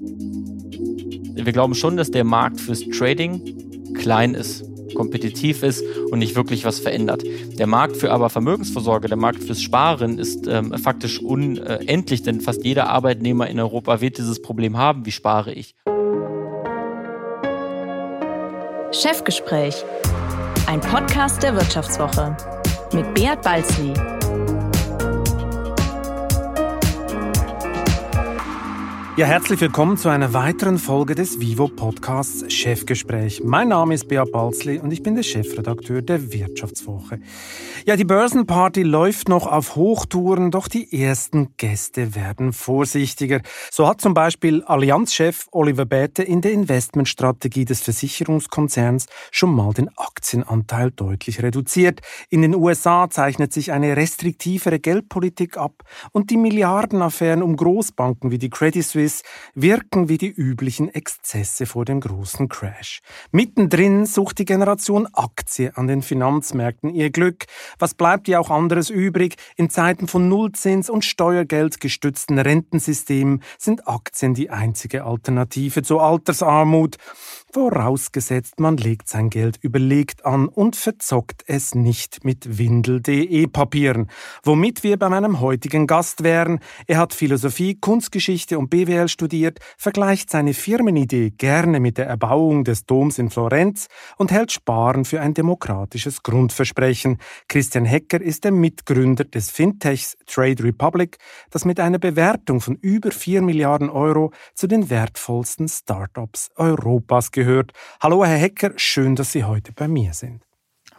Wir glauben schon, dass der Markt fürs Trading klein ist, kompetitiv ist und nicht wirklich was verändert. Der Markt für aber Vermögensvorsorge, der Markt fürs Sparen ist ähm, faktisch unendlich, denn fast jeder Arbeitnehmer in Europa wird dieses Problem haben, wie spare ich. Chefgespräch, ein Podcast der Wirtschaftswoche mit Beat Balzli. Ja, herzlich willkommen zu einer weiteren Folge des Vivo Podcasts Chefgespräch. Mein Name ist Beat Balzli und ich bin der Chefredakteur der Wirtschaftswoche. Ja, die Börsenparty läuft noch auf Hochtouren, doch die ersten Gäste werden vorsichtiger. So hat zum Beispiel Allianzchef Oliver Bäte in der Investmentstrategie des Versicherungskonzerns schon mal den Aktienanteil deutlich reduziert. In den USA zeichnet sich eine restriktivere Geldpolitik ab und die Milliardenaffären um Großbanken wie die Credit Suisse Service wirken wie die üblichen Exzesse vor dem großen Crash. Mittendrin sucht die Generation Aktie an den Finanzmärkten ihr Glück. Was bleibt ihr auch anderes übrig? In Zeiten von Nullzins und Steuergeld gestützten Rentensystemen sind Aktien die einzige Alternative zur Altersarmut. Vorausgesetzt, man legt sein Geld überlegt an und verzockt es nicht mit Windel.de Papieren. Womit wir bei meinem heutigen Gast wären. Er hat Philosophie, Kunstgeschichte und BWL studiert, vergleicht seine Firmenidee gerne mit der Erbauung des Doms in Florenz und hält Sparen für ein demokratisches Grundversprechen. Christian Hecker ist der Mitgründer des Fintechs Trade Republic, das mit einer Bewertung von über 4 Milliarden Euro zu den wertvollsten Startups Europas gehört gehört. Hallo, Herr Hecker, schön, dass Sie heute bei mir sind.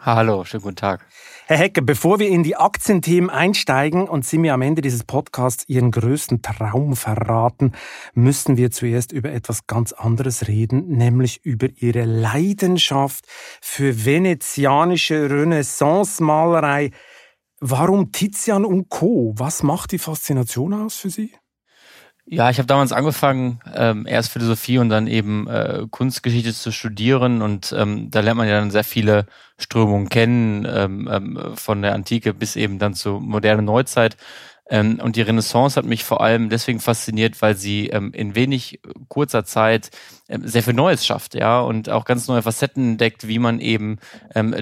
Hallo, schönen guten Tag. Herr Hecker, bevor wir in die Aktienthemen einsteigen und Sie mir am Ende dieses Podcasts Ihren größten Traum verraten, müssen wir zuerst über etwas ganz anderes reden, nämlich über Ihre Leidenschaft für venezianische Renaissance-Malerei. Warum Tizian und Co.? Was macht die Faszination aus für Sie? Ja, ich habe damals angefangen, ähm, erst Philosophie und dann eben äh, Kunstgeschichte zu studieren und ähm, da lernt man ja dann sehr viele Strömungen kennen, ähm, ähm, von der Antike bis eben dann zur modernen Neuzeit. Ähm, und die Renaissance hat mich vor allem deswegen fasziniert, weil sie ähm, in wenig kurzer Zeit sehr viel Neues schafft, ja, und auch ganz neue Facetten entdeckt, wie man eben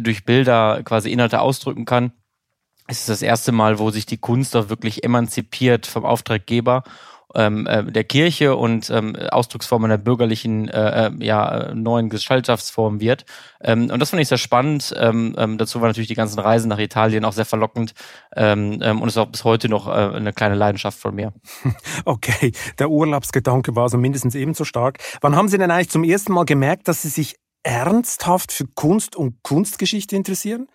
durch Bilder quasi Inhalte ausdrücken kann. Es ist das erste Mal, wo sich die Kunst auch wirklich emanzipiert vom Auftraggeber ähm, äh, der Kirche und ähm, Ausdrucksform einer bürgerlichen äh, äh, ja, neuen Gesellschaftsform wird. Ähm, und das fand ich sehr spannend. Ähm, ähm, dazu war natürlich die ganzen Reisen nach Italien auch sehr verlockend ähm, ähm, und ist auch bis heute noch äh, eine kleine Leidenschaft von mir. Okay, der Urlaubsgedanke war also mindestens ebenso stark. Wann haben Sie denn eigentlich zum ersten Mal gemerkt, dass Sie sich ernsthaft für Kunst und Kunstgeschichte interessieren?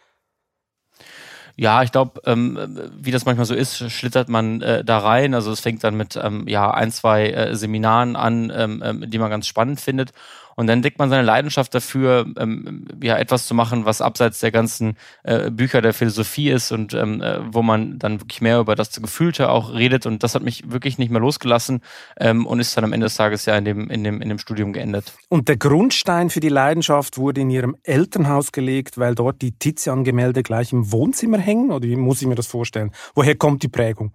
Ja, ich glaube, ähm, wie das manchmal so ist, schlittert man äh, da rein. Also es fängt dann mit ähm, ja ein, zwei äh, Seminaren an, ähm, ähm die man ganz spannend findet. Und dann entdeckt man seine Leidenschaft dafür, ähm, ja, etwas zu machen, was abseits der ganzen äh, Bücher der Philosophie ist und ähm, äh, wo man dann wirklich mehr über das Gefühlte auch redet. Und das hat mich wirklich nicht mehr losgelassen ähm, und ist dann am Ende des Tages ja in dem, in dem, in dem Studium geendet. Und der Grundstein für die Leidenschaft wurde in Ihrem Elternhaus gelegt, weil dort die Tizian-Gemälde gleich im Wohnzimmer hängen? Oder wie muss ich mir das vorstellen? Woher kommt die Prägung?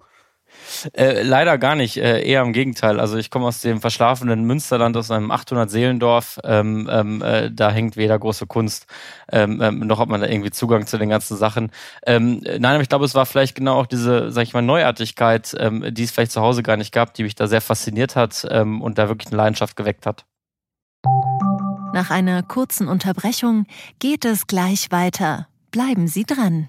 Äh, leider gar nicht, äh, eher im Gegenteil. Also ich komme aus dem verschlafenen Münsterland, aus einem 800-Seelendorf. Ähm, ähm, äh, da hängt weder große Kunst, ähm, ähm, noch hat man da irgendwie Zugang zu den ganzen Sachen. Ähm, nein, aber ich glaube, es war vielleicht genau auch diese, sag ich mal, Neuartigkeit, ähm, die es vielleicht zu Hause gar nicht gab, die mich da sehr fasziniert hat und da wirklich eine Leidenschaft geweckt hat. Nach einer kurzen Unterbrechung geht es gleich weiter. Bleiben Sie dran.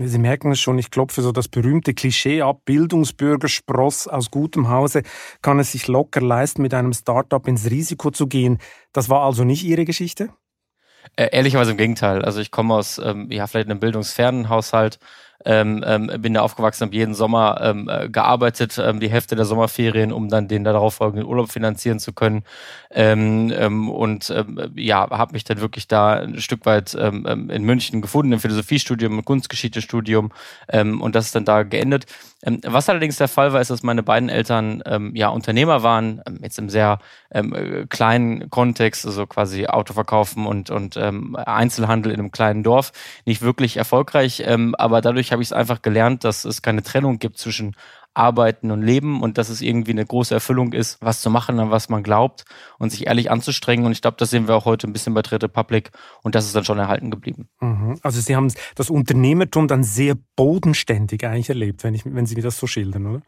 Sie merken es schon, ich klopfe so das berühmte Klischee ab. Bildungsbürger Spross aus gutem Hause kann es sich locker leisten, mit einem Startup ins Risiko zu gehen. Das war also nicht Ihre Geschichte? Äh, ehrlicherweise im Gegenteil. Also ich komme aus, ähm, ja, vielleicht einem bildungsfernen Haushalt, ähm, ähm, bin da aufgewachsen, habe jeden Sommer ähm, äh, gearbeitet, ähm, die Hälfte der Sommerferien, um dann den darauffolgenden Urlaub finanzieren zu können. Ähm, ähm, und ähm, ja, habe mich dann wirklich da ein Stück weit ähm, ähm in München gefunden, im Philosophiestudium, im Kunstgeschichtestudium ähm, und das ist dann da geendet. Ähm, was allerdings der Fall war, ist, dass meine beiden Eltern ähm, ja Unternehmer waren, ähm, jetzt im sehr ähm, äh, kleinen Kontext, also quasi Auto verkaufen und, und ähm, Einzelhandel in einem kleinen Dorf, nicht wirklich erfolgreich, ähm, aber dadurch habe ich es einfach gelernt, dass es keine Trennung gibt zwischen Arbeiten und Leben und dass es irgendwie eine große Erfüllung ist, was zu machen, an was man glaubt und sich ehrlich anzustrengen. Und ich glaube, das sehen wir auch heute ein bisschen bei Trade Public und das ist dann schon erhalten geblieben. Mhm. Also Sie haben das Unternehmertum dann sehr bodenständig eigentlich erlebt, wenn, ich, wenn Sie mir das so schildern, oder?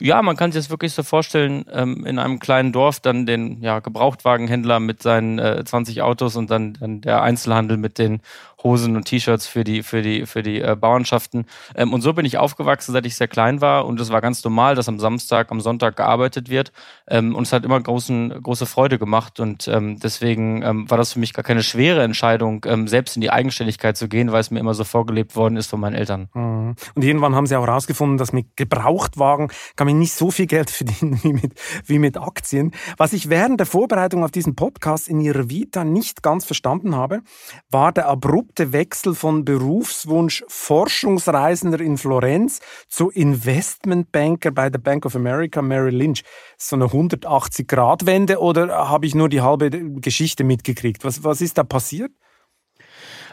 Ja, man kann sich das wirklich so vorstellen, ähm, in einem kleinen Dorf dann den ja, Gebrauchtwagenhändler mit seinen äh, 20 Autos und dann, dann der Einzelhandel mit den Hosen und T-Shirts für die, für die, für die äh, Bauernschaften. Ähm, und so bin ich aufgewachsen, seit ich sehr klein war. Und es war ganz normal, dass am Samstag, am Sonntag gearbeitet wird. Ähm, und es hat immer großen, große Freude gemacht. Und ähm, deswegen ähm, war das für mich gar keine schwere Entscheidung, ähm, selbst in die Eigenständigkeit zu gehen, weil es mir immer so vorgelebt worden ist von meinen Eltern. Mhm. Und irgendwann haben sie auch herausgefunden, dass mit Gebrauchtwagen kann man nicht so viel Geld verdienen wie mit, wie mit Aktien. Was ich während der Vorbereitung auf diesen Podcast in ihrer Vita nicht ganz verstanden habe, war der abrupt abrupte Wechsel von Berufswunsch Forschungsreisender in Florenz zu Investmentbanker bei der Bank of America Merrill Lynch. So eine 180-Grad-Wende oder habe ich nur die halbe Geschichte mitgekriegt? Was, was ist da passiert?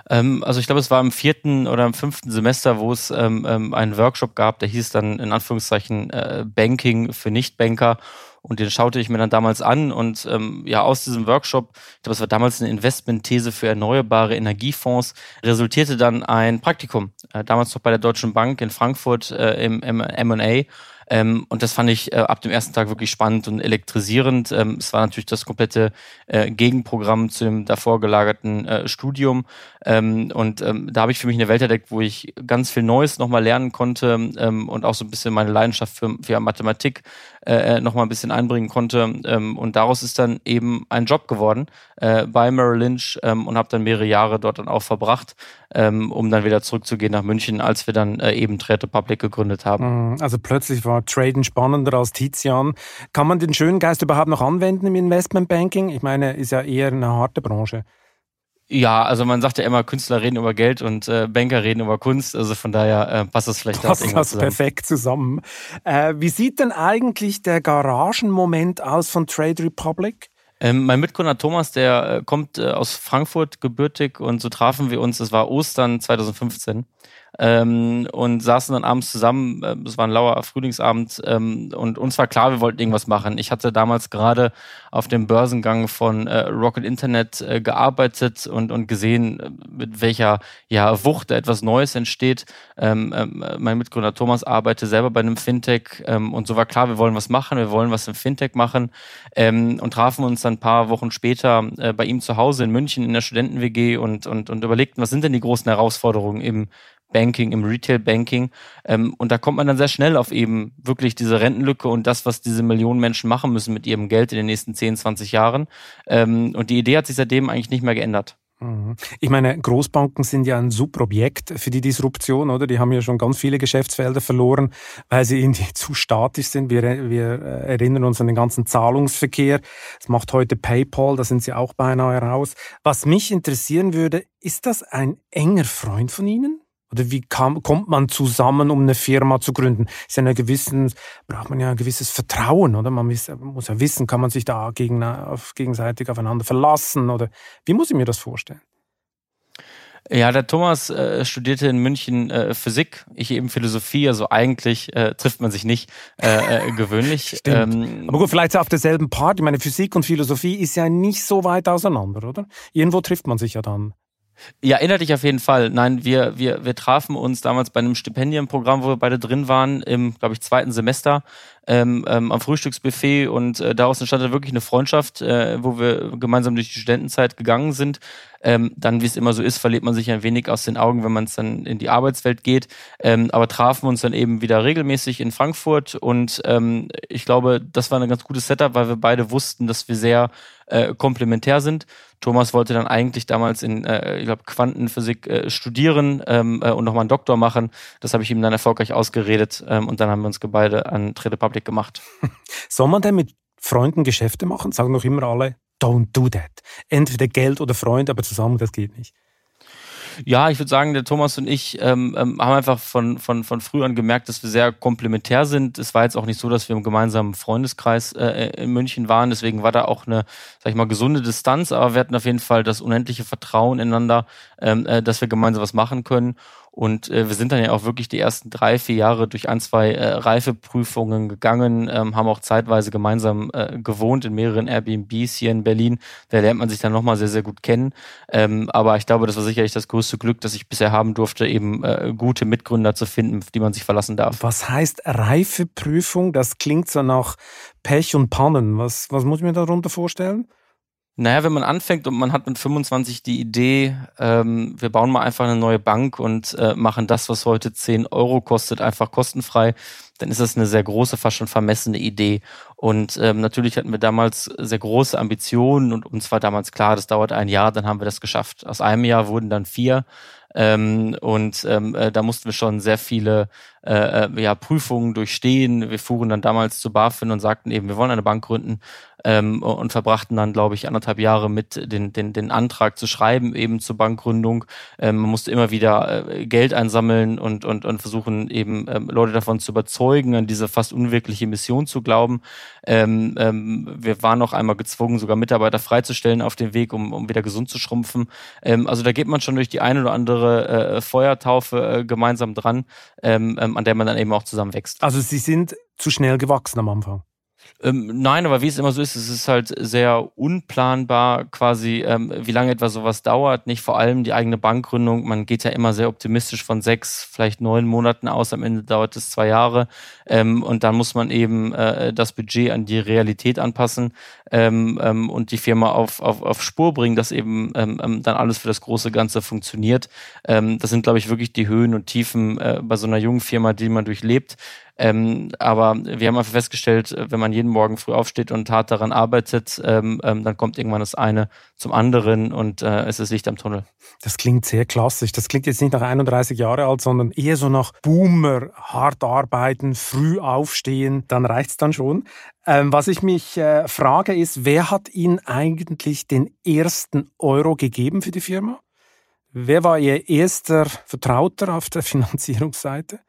Ähm, also ich glaube, es war im vierten oder im fünften Semester, wo es ähm, ähm, einen Workshop gab, der hieß dann in Anführungszeichen äh, Banking für Nichtbanker. Und den schaute ich mir dann damals an und ähm, ja, aus diesem Workshop, ich glaube, es war damals eine Investmentthese für erneuerbare Energiefonds, resultierte dann ein Praktikum, äh, damals noch bei der Deutschen Bank in Frankfurt äh, im M&A ähm, und das fand ich äh, ab dem ersten Tag wirklich spannend und elektrisierend. Ähm, es war natürlich das komplette äh, Gegenprogramm zu dem davor gelagerten äh, Studium. Ähm, und ähm, da habe ich für mich eine Welt entdeckt, wo ich ganz viel Neues nochmal lernen konnte ähm, und auch so ein bisschen meine Leidenschaft für, für Mathematik äh, äh nochmal ein bisschen einbringen konnte. Ähm, und daraus ist dann eben ein Job geworden äh, bei Merrill Lynch und habe dann mehrere Jahre dort dann auch verbracht, ähm, um dann wieder zurückzugehen nach München, als wir dann äh, eben Trade Public gegründet haben. Mhm. Also plötzlich war Traden spannender als Tizian. Kann man den schönen Geist überhaupt noch anwenden im Investmentbanking? Ich meine, ist ja eher eine harte Branche. Ja, also man sagt ja immer, Künstler reden über Geld und äh, Banker reden über Kunst. Also von daher äh, passt das vielleicht passt das zusammen. perfekt zusammen. Äh, wie sieht denn eigentlich der Garagenmoment aus von Trade Republic? Ähm, mein Mitgründer Thomas, der äh, kommt äh, aus Frankfurt gebürtig und so trafen wir uns. Es war Ostern 2015 ähm, und saßen dann abends zusammen. Äh, es war ein lauer Frühlingsabend ähm, und uns war klar, wir wollten irgendwas machen. Ich hatte damals gerade auf dem Börsengang von äh, Rocket Internet äh, gearbeitet und, und gesehen, äh, mit welcher ja, Wucht da etwas Neues entsteht. Ähm, ähm, mein Mitgründer Thomas arbeitet selber bei einem Fintech ähm, und so war klar, wir wollen was machen, wir wollen was im Fintech machen ähm, und trafen uns dann ein paar Wochen später äh, bei ihm zu Hause in München in der Studenten-WG und, und, und überlegten, was sind denn die großen Herausforderungen im Banking, im Retail-Banking. Ähm, und da kommt man dann sehr schnell auf eben wirklich diese Rentenlücke und das, was diese Millionen Menschen machen müssen mit ihrem Geld in den nächsten 10, 20 Jahren. Ähm, und die Idee hat sich seitdem eigentlich nicht mehr geändert. Mhm. Ich meine, Großbanken sind ja ein Subobjekt für die Disruption, oder? Die haben ja schon ganz viele Geschäftsfelder verloren, weil sie irgendwie zu statisch sind. Wir, wir äh, erinnern uns an den ganzen Zahlungsverkehr. Das macht heute PayPal, da sind sie auch beinahe raus. Was mich interessieren würde, ist das ein enger Freund von Ihnen? Oder wie kam, kommt man zusammen, um eine Firma zu gründen? Ist ja eine gewissen, braucht man ja ein gewisses Vertrauen, oder? Man muss, muss ja wissen, kann man sich da gegen, auf, gegenseitig aufeinander verlassen? Oder wie muss ich mir das vorstellen? Ja, der Thomas äh, studierte in München äh, Physik, ich eben Philosophie, also eigentlich äh, trifft man sich nicht äh, äh, gewöhnlich. Ähm, Aber gut, vielleicht auf derselben Party. Meine Physik und Philosophie ist ja nicht so weit auseinander, oder? Irgendwo trifft man sich ja dann. Ja, erinnert dich auf jeden Fall. Nein, wir, wir, wir trafen uns damals bei einem Stipendienprogramm, wo wir beide drin waren, im, glaube ich, zweiten Semester ähm, ähm, am Frühstücksbuffet und äh, daraus entstand dann wirklich eine Freundschaft, äh, wo wir gemeinsam durch die Studentenzeit gegangen sind. Ähm, dann, wie es immer so ist, verliert man sich ein wenig aus den Augen, wenn man es dann in die Arbeitswelt geht. Ähm, aber trafen uns dann eben wieder regelmäßig in Frankfurt und ähm, ich glaube, das war ein ganz gutes Setup, weil wir beide wussten, dass wir sehr äh, komplementär sind. Thomas wollte dann eigentlich damals in, äh, ich glaube, Quantenphysik äh, studieren ähm, äh, und nochmal einen Doktor machen. Das habe ich ihm dann erfolgreich ausgeredet ähm, und dann haben wir uns beide an Trade Public gemacht. Soll man denn mit Freunden Geschäfte machen? Sagen doch immer alle, don't do that. Entweder Geld oder Freund, aber zusammen, das geht nicht. Ja, ich würde sagen, der Thomas und ich ähm, ähm, haben einfach von, von, von früh an gemerkt, dass wir sehr komplementär sind. Es war jetzt auch nicht so, dass wir im gemeinsamen Freundeskreis äh, in München waren. Deswegen war da auch eine, sag ich mal, gesunde Distanz, aber wir hatten auf jeden Fall das unendliche Vertrauen ineinander, ähm, äh, dass wir gemeinsam was machen können. Und äh, wir sind dann ja auch wirklich die ersten drei, vier Jahre durch ein, zwei äh, Reifeprüfungen gegangen, ähm, haben auch zeitweise gemeinsam äh, gewohnt in mehreren Airbnbs hier in Berlin. Da lernt man sich dann nochmal sehr, sehr gut kennen. Ähm, aber ich glaube, das war sicherlich das größte Glück, das ich bisher haben durfte, eben äh, gute Mitgründer zu finden, auf die man sich verlassen darf. Was heißt Reifeprüfung? Das klingt so nach Pech und Pannen. Was, was muss ich mir darunter vorstellen? Naja, wenn man anfängt und man hat mit 25 die Idee, ähm, wir bauen mal einfach eine neue Bank und äh, machen das, was heute 10 Euro kostet, einfach kostenfrei, dann ist das eine sehr große, fast schon vermessene Idee. Und ähm, natürlich hatten wir damals sehr große Ambitionen und uns war damals klar, das dauert ein Jahr, dann haben wir das geschafft. Aus einem Jahr wurden dann vier. Ähm, und ähm, äh, da mussten wir schon sehr viele äh, äh, ja, Prüfungen durchstehen. Wir fuhren dann damals zu BaFin und sagten eben, wir wollen eine Bank gründen ähm, und verbrachten dann, glaube ich, anderthalb Jahre mit den, den, den Antrag zu schreiben, eben zur Bankgründung. Ähm, man musste immer wieder äh, Geld einsammeln und, und, und versuchen eben ähm, Leute davon zu überzeugen, an diese fast unwirkliche Mission zu glauben. Ähm, ähm, wir waren noch einmal gezwungen, sogar Mitarbeiter freizustellen auf dem Weg, um, um wieder gesund zu schrumpfen. Ähm, also da geht man schon durch die eine oder andere äh, Feuertaufe äh, gemeinsam dran, ähm, ähm, an der man dann eben auch zusammen wächst. Also Sie sind zu schnell gewachsen am Anfang. Ähm, nein, aber wie es immer so ist, es ist halt sehr unplanbar, quasi, ähm, wie lange etwas sowas dauert. Nicht vor allem die eigene Bankgründung. Man geht ja immer sehr optimistisch von sechs, vielleicht neun Monaten aus. Am Ende dauert es zwei Jahre. Ähm, und dann muss man eben äh, das Budget an die Realität anpassen ähm, ähm, und die Firma auf, auf, auf Spur bringen, dass eben ähm, ähm dann alles für das große Ganze funktioniert. Ähm, das sind, glaube ich, wirklich die Höhen und Tiefen äh, bei so einer jungen Firma, die man durchlebt. Ähm, aber wir haben einfach festgestellt, äh, wenn man jeden Morgen früh aufsteht und hart daran arbeitet, ähm, ähm, dann kommt irgendwann das eine zum anderen und äh, es ist Licht am Tunnel. Das klingt sehr klassisch. Das klingt jetzt nicht nach 31 Jahre alt, sondern eher so nach Boomer, hart arbeiten, früh aufstehen, dann reicht's dann schon. Ähm, was ich mich äh, frage ist, wer hat Ihnen eigentlich den ersten Euro gegeben für die Firma? Wer war Ihr erster Vertrauter auf der Finanzierungsseite?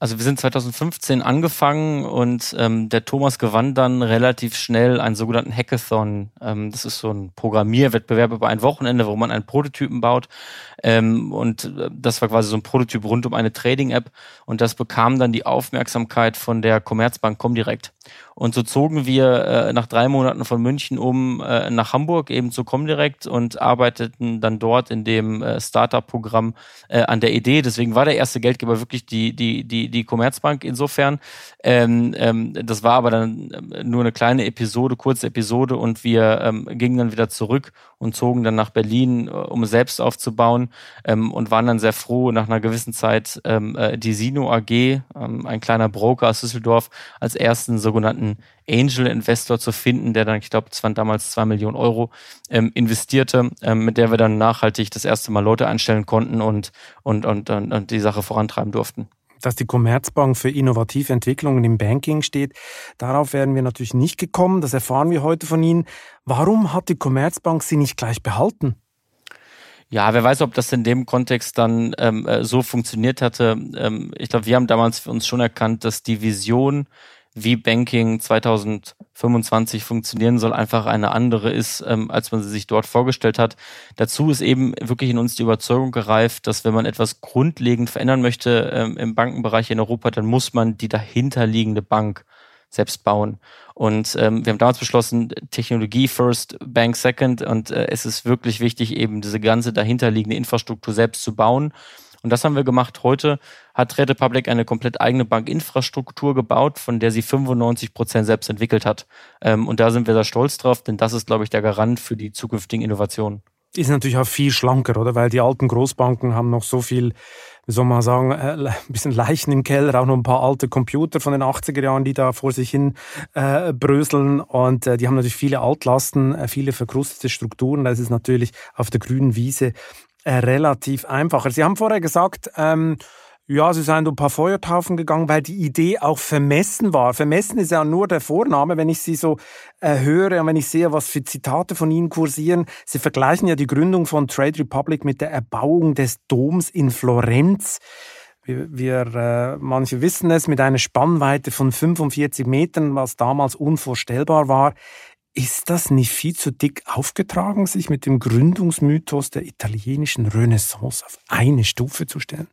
Also wir sind 2015 angefangen und ähm, der Thomas gewann dann relativ schnell einen sogenannten Hackathon. Ähm, das ist so ein Programmierwettbewerb über ein Wochenende, wo man einen Prototypen baut. Ähm, und äh, das war quasi so ein Prototyp rund um eine Trading-App. Und das bekam dann die Aufmerksamkeit von der Commerzbank Comdirect. Und so zogen wir äh, nach drei Monaten von München um äh, nach Hamburg eben zu Comdirect und arbeiteten dann dort in dem äh, Startup-Programm äh, an der Idee. Deswegen war der erste Geldgeber wirklich die, die, die, die Commerzbank insofern. Ähm, ähm, das war aber dann ähm, nur eine kleine Episode, kurze Episode und wir ähm, gingen dann wieder zurück und zogen dann nach Berlin, äh, um selbst aufzubauen ähm, und waren dann sehr froh, nach einer gewissen Zeit ähm, äh, die Sino AG, ähm, ein kleiner Broker aus Düsseldorf, als ersten sogenannten Angel Investor zu finden, der dann, ich glaube, es waren damals zwei Millionen Euro ähm, investierte, ähm, mit der wir dann nachhaltig das erste Mal Leute einstellen konnten und, und, und, und, und die Sache vorantreiben durften dass die Commerzbank für innovative Entwicklungen im Banking steht. Darauf wären wir natürlich nicht gekommen. Das erfahren wir heute von Ihnen. Warum hat die Commerzbank Sie nicht gleich behalten? Ja, wer weiß, ob das in dem Kontext dann ähm, äh, so funktioniert hatte. Ähm, ich glaube, wir haben damals für uns schon erkannt, dass die Vision, wie Banking 2025 funktionieren soll, einfach eine andere ist, ähm, als man sie sich dort vorgestellt hat. Dazu ist eben wirklich in uns die Überzeugung gereift, dass wenn man etwas grundlegend verändern möchte ähm, im Bankenbereich in Europa, dann muss man die dahinterliegende Bank selbst bauen. Und ähm, wir haben damals beschlossen, Technologie first, Bank second. Und äh, es ist wirklich wichtig, eben diese ganze dahinterliegende Infrastruktur selbst zu bauen. Und das haben wir gemacht. Heute hat Trade Republic eine komplett eigene Bankinfrastruktur gebaut, von der sie 95 Prozent selbst entwickelt hat. Ähm, und da sind wir sehr stolz drauf, denn das ist, glaube ich, der Garant für die zukünftigen Innovationen. Ist natürlich auch viel schlanker, oder? Weil die alten Großbanken haben noch so viel wie soll man sagen, äh, ein bisschen Leichen im Keller, auch noch ein paar alte Computer von den 80er Jahren, die da vor sich hin äh, bröseln. Und äh, die haben natürlich viele Altlasten, äh, viele verkrustete Strukturen. Das ist natürlich auf der grünen Wiese äh, relativ einfacher. Sie haben vorher gesagt, ähm, ja, sie seien ein paar Feuertaufen gegangen, weil die Idee auch vermessen war. Vermessen ist ja nur der Vorname, wenn ich sie so äh, höre und wenn ich sehe, was für Zitate von ihnen kursieren. Sie vergleichen ja die Gründung von Trade Republic mit der Erbauung des Doms in Florenz. Wir, wir äh, manche wissen es, mit einer Spannweite von 45 Metern, was damals unvorstellbar war. Ist das nicht viel zu dick aufgetragen, sich mit dem Gründungsmythos der italienischen Renaissance auf eine Stufe zu stellen?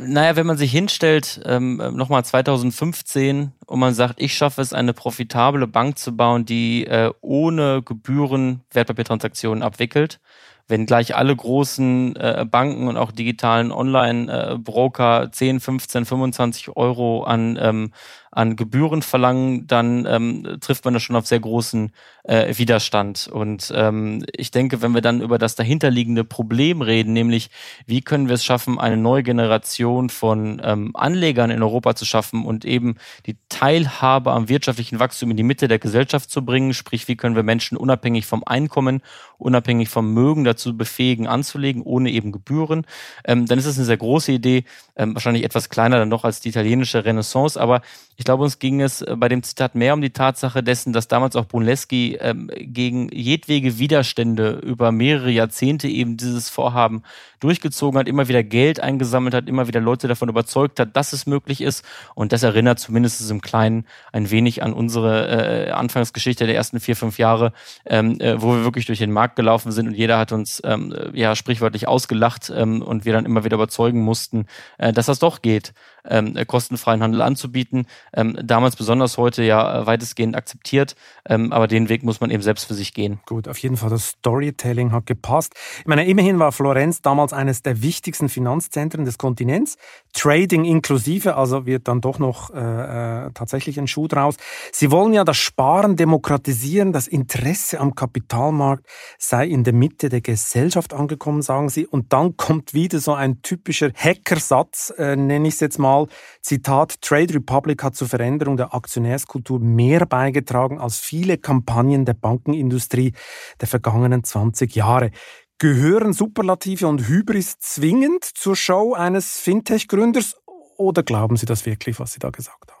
Naja, wenn man sich hinstellt, ähm, nochmal 2015, und man sagt, ich schaffe es, eine profitable Bank zu bauen, die äh, ohne Gebühren Wertpapiertransaktionen abwickelt, wenn gleich alle großen äh, Banken und auch digitalen Online-Broker äh, 10, 15, 25 Euro an, ähm, an Gebühren verlangen, dann ähm, trifft man da schon auf sehr großen äh, Widerstand. Und ähm, ich denke, wenn wir dann über das dahinterliegende Problem reden, nämlich wie können wir es schaffen, eine neue Generation von ähm, Anlegern in Europa zu schaffen und eben die Teilhabe am wirtschaftlichen Wachstum in die Mitte der Gesellschaft zu bringen, sprich wie können wir Menschen unabhängig vom Einkommen, unabhängig vom Mögen dazu befähigen, anzulegen, ohne eben Gebühren, ähm, dann ist es eine sehr große Idee, ähm, wahrscheinlich etwas kleiner dann noch als die italienische Renaissance, aber ich glaube, uns ging es äh, bei dem Zitat mehr um die Tatsache dessen, dass damals auch Brunelleschi ähm, gegen jedwege Widerstände über mehrere Jahrzehnte eben dieses Vorhaben durchgezogen hat, immer wieder Geld eingesammelt hat, immer wieder Leute davon überzeugt hat, dass es möglich ist. Und das erinnert zumindest im Kleinen ein wenig an unsere äh, Anfangsgeschichte der ersten vier, fünf Jahre, ähm, äh, wo wir wirklich durch den Markt gelaufen sind und jeder hat uns ähm, ja sprichwörtlich ausgelacht ähm, und wir dann immer wieder überzeugen mussten, äh, dass das doch geht ähm, kostenfreien Handel anzubieten. Ähm, damals besonders heute ja äh, weitestgehend akzeptiert, ähm, aber den Weg muss man eben selbst für sich gehen. Gut, auf jeden Fall das Storytelling hat gepasst. Ich meine, immerhin war Florenz damals eines der wichtigsten Finanzzentren des Kontinents. Trading inklusive, also wird dann doch noch äh, äh, tatsächlich ein Schuh draus. Sie wollen ja das Sparen demokratisieren, das Interesse am Kapitalmarkt sei in der Mitte der Gesellschaft angekommen, sagen Sie. Und dann kommt wieder so ein typischer Hackersatz, äh, nenne ich es jetzt mal mal, Zitat, Trade Republic hat zur Veränderung der Aktionärskultur mehr beigetragen als viele Kampagnen der Bankenindustrie der vergangenen 20 Jahre. Gehören Superlative und Hybris zwingend zur Show eines Fintech-Gründers oder glauben Sie das wirklich, was Sie da gesagt haben?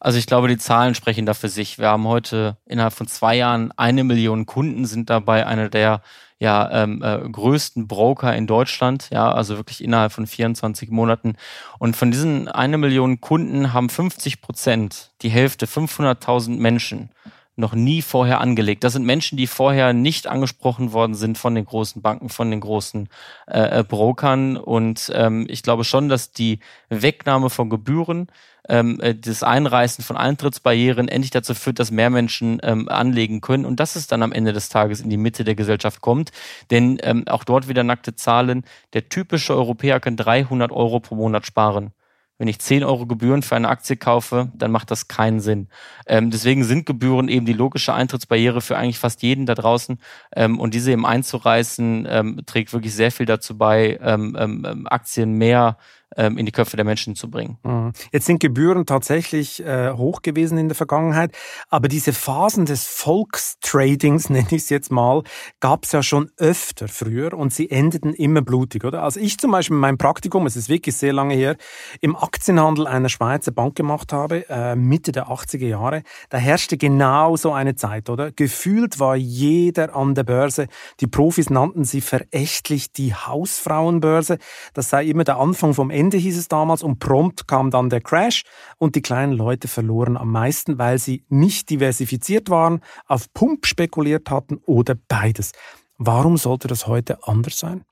Also ich glaube, die Zahlen sprechen da für sich. Wir haben heute innerhalb von zwei Jahren eine Million Kunden sind dabei, eine der ja, ähm, äh, größten Broker in Deutschland, ja, also wirklich innerhalb von 24 Monaten. Und von diesen eine Million Kunden haben 50 Prozent, die Hälfte, 500.000 Menschen, noch nie vorher angelegt. Das sind Menschen, die vorher nicht angesprochen worden sind von den großen Banken, von den großen äh, äh Brokern. Und ähm, ich glaube schon, dass die Wegnahme von Gebühren ähm, äh, das Einreißen von Eintrittsbarrieren endlich dazu führt, dass mehr Menschen ähm, anlegen können und dass es dann am Ende des Tages in die Mitte der Gesellschaft kommt. Denn ähm, auch dort wieder nackte Zahlen. Der typische Europäer kann 300 Euro pro Monat sparen. Wenn ich 10 Euro Gebühren für eine Aktie kaufe, dann macht das keinen Sinn. Ähm, deswegen sind Gebühren eben die logische Eintrittsbarriere für eigentlich fast jeden da draußen. Ähm, und diese eben einzureißen, ähm, trägt wirklich sehr viel dazu bei, ähm, ähm, Aktien mehr ähm, in die Köpfe der Menschen zu bringen. Mhm. Jetzt sind Gebühren tatsächlich äh, hoch gewesen in der Vergangenheit, aber diese Phasen des Volkstradings, nenne ich es jetzt mal, gab es ja schon öfter früher und sie endeten immer blutig, oder? Also ich zum Beispiel mein Praktikum, es ist wirklich sehr lange her, im Aktienhandel einer Schweizer Bank gemacht habe, äh, Mitte der 80er Jahre, da herrschte genau so eine Zeit, oder? Gefühlt war jeder an der Börse. Die Profis nannten sie verächtlich die Hausfrauenbörse. Das sei immer der Anfang vom Ende hieß es damals und prompt kam dann der Crash und die kleinen Leute verloren am meisten, weil sie nicht diversifiziert waren, auf Pump spekuliert hatten oder beides. Warum sollte das heute anders sein?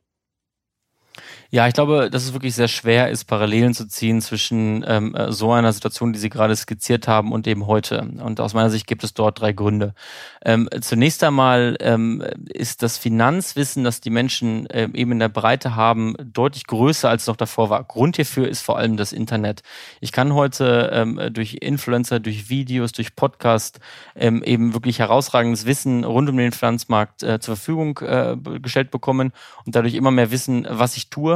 Ja, ich glaube, dass es wirklich sehr schwer ist, Parallelen zu ziehen zwischen ähm, äh, so einer Situation, die Sie gerade skizziert haben, und eben heute. Und aus meiner Sicht gibt es dort drei Gründe. Ähm, zunächst einmal ähm, ist das Finanzwissen, das die Menschen äh, eben in der Breite haben, deutlich größer als noch davor war. Grund hierfür ist vor allem das Internet. Ich kann heute ähm, durch Influencer, durch Videos, durch Podcast ähm, eben wirklich herausragendes Wissen rund um den Finanzmarkt äh, zur Verfügung äh, gestellt bekommen und dadurch immer mehr wissen, was ich tue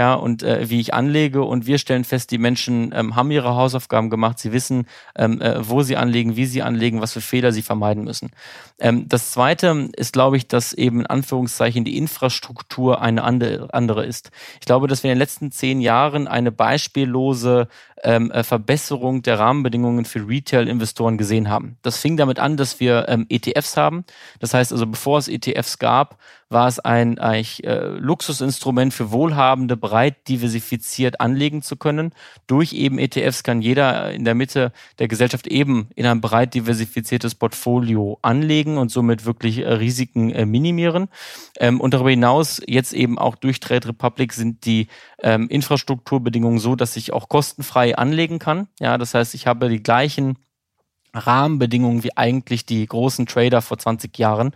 ja, und äh, wie ich anlege. Und wir stellen fest, die Menschen ähm, haben ihre Hausaufgaben gemacht, sie wissen, ähm, äh, wo sie anlegen, wie sie anlegen, was für Fehler sie vermeiden müssen. Ähm, das zweite ist, glaube ich, dass eben in Anführungszeichen die Infrastruktur eine andere, ist. Ich glaube, dass wir in den letzten zehn Jahren eine beispiellose ähm, äh, Verbesserung der Rahmenbedingungen für Retail-Investoren gesehen haben. Das fing damit an, dass wir ähm, ETFs haben. Das heißt also, bevor es ETFs gab, war es ein eigentlich äh, Luxusinstrument für Wohlhabende, breit diversifiziert anlegen zu können. Durch eben ETFs kann jeder in der Mitte der Gesellschaft eben in ein breit diversifiziertes Portfolio anlegen und somit wirklich äh, Risiken äh, minimieren. Ähm, und darüber hinaus jetzt eben auch durch Trade Republic sind die ähm, Infrastrukturbedingungen so, dass ich auch kostenfrei anlegen kann. Ja, das heißt, ich habe die gleichen Rahmenbedingungen wie eigentlich die großen Trader vor 20 Jahren.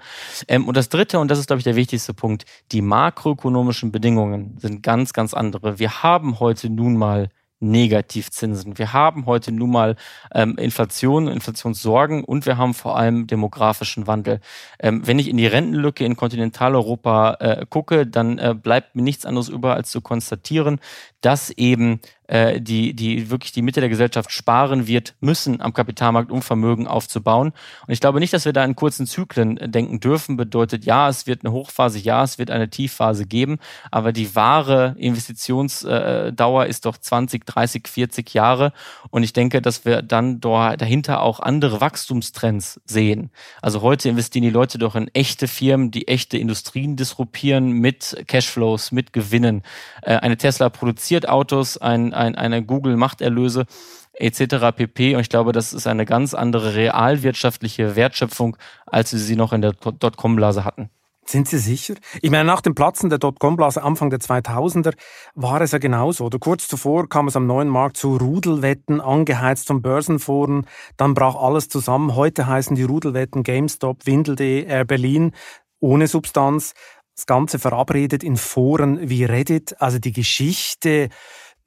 Ähm, und das Dritte, und das ist, glaube ich, der wichtigste Punkt, die makroökonomischen Bedingungen sind ganz, ganz andere. Wir haben heute nun mal Negativzinsen. Wir haben heute nun mal ähm, Inflation, Inflationssorgen und wir haben vor allem demografischen Wandel. Ähm, wenn ich in die Rentenlücke in Kontinentaleuropa äh, gucke, dann äh, bleibt mir nichts anderes über, als zu konstatieren, dass eben äh, die, die wirklich die Mitte der Gesellschaft sparen wird müssen am Kapitalmarkt, um Vermögen aufzubauen. Und ich glaube nicht, dass wir da in kurzen Zyklen äh, denken dürfen. Bedeutet, ja, es wird eine Hochphase, ja, es wird eine Tiefphase geben, aber die wahre Investitionsdauer ist doch 20, 30, 40 Jahre. Und ich denke, dass wir dann dahinter auch andere Wachstumstrends sehen. Also heute investieren die Leute doch in echte Firmen, die echte Industrien disruptieren mit Cashflows, mit Gewinnen. Äh, eine Tesla produziert Autos, ein ein, eine Google Machterlöse etc. pp. Und ich glaube, das ist eine ganz andere realwirtschaftliche Wertschöpfung, als wir sie noch in der Dotcom-Blase hatten. Sind Sie sicher? Ich meine, nach dem Platzen der Dotcom-Blase Anfang der 2000er war es ja genauso. Oder kurz zuvor kam es am neuen Markt zu Rudelwetten, angeheizt von Börsenforen. Dann brach alles zusammen. Heute heißen die Rudelwetten GameStop, Windel.de, Air Berlin, ohne Substanz. Das Ganze verabredet in Foren wie Reddit. Also die Geschichte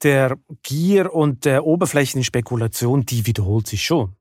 der Gier und der Oberflächenspekulation, die wiederholt sich schon.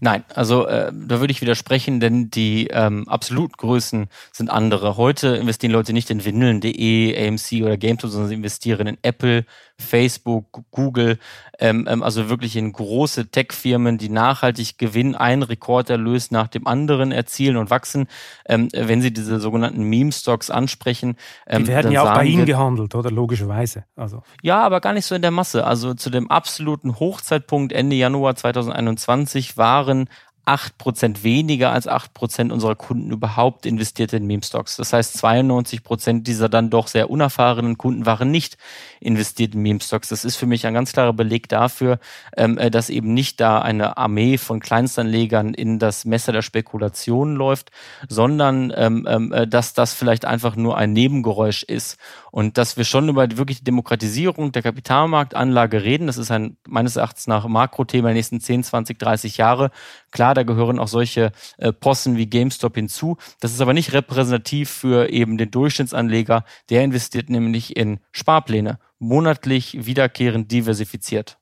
Nein, also äh, da würde ich widersprechen, denn die ähm, Absolutgrößen sind andere. Heute investieren Leute nicht in Windeln.de, AMC oder GameTube, sondern sie investieren in Apple, Facebook, Google, ähm, ähm, also wirklich in große Tech-Firmen, die nachhaltig Gewinn, einen Rekorderlös nach dem anderen erzielen und wachsen. Ähm, wenn Sie diese sogenannten Meme-Stocks ansprechen. Ähm, die werden ja auch bei Ihnen gehandelt, oder? Logischerweise. Also. Ja, aber gar nicht so in der Masse. Also zu dem absoluten Hochzeitpunkt Ende Januar 2021 waren 8% weniger als 8% unserer Kunden überhaupt investiert in Meme-Stocks. Das heißt, 92% dieser dann doch sehr unerfahrenen Kunden waren nicht investiert in Meme-Stocks. Das ist für mich ein ganz klarer Beleg dafür, ähm, äh, dass eben nicht da eine Armee von Kleinstanlegern in das Messer der Spekulation läuft, sondern ähm, ähm, äh, dass das vielleicht einfach nur ein Nebengeräusch ist und dass wir schon über wirklich die Demokratisierung der Kapitalmarktanlage reden. Das ist ein meines Erachtens nach Makrothema der nächsten 10, 20, 30 Jahre. Klar, da gehören auch solche äh, Possen wie GameStop hinzu. Das ist aber nicht repräsentativ für eben den Durchschnittsanleger. Der investiert nämlich in Sparpläne, monatlich wiederkehrend diversifiziert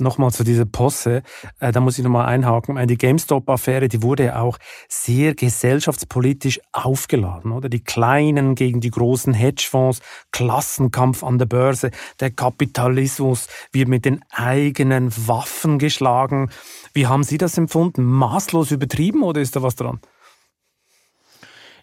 nochmal zu dieser Posse, äh, da muss ich nochmal einhaken. Die GameStop-Affäre, die wurde ja auch sehr gesellschaftspolitisch aufgeladen, oder? Die Kleinen gegen die großen Hedgefonds, Klassenkampf an der Börse, der Kapitalismus wird mit den eigenen Waffen geschlagen. Wie haben Sie das empfunden? Maßlos übertrieben oder ist da was dran?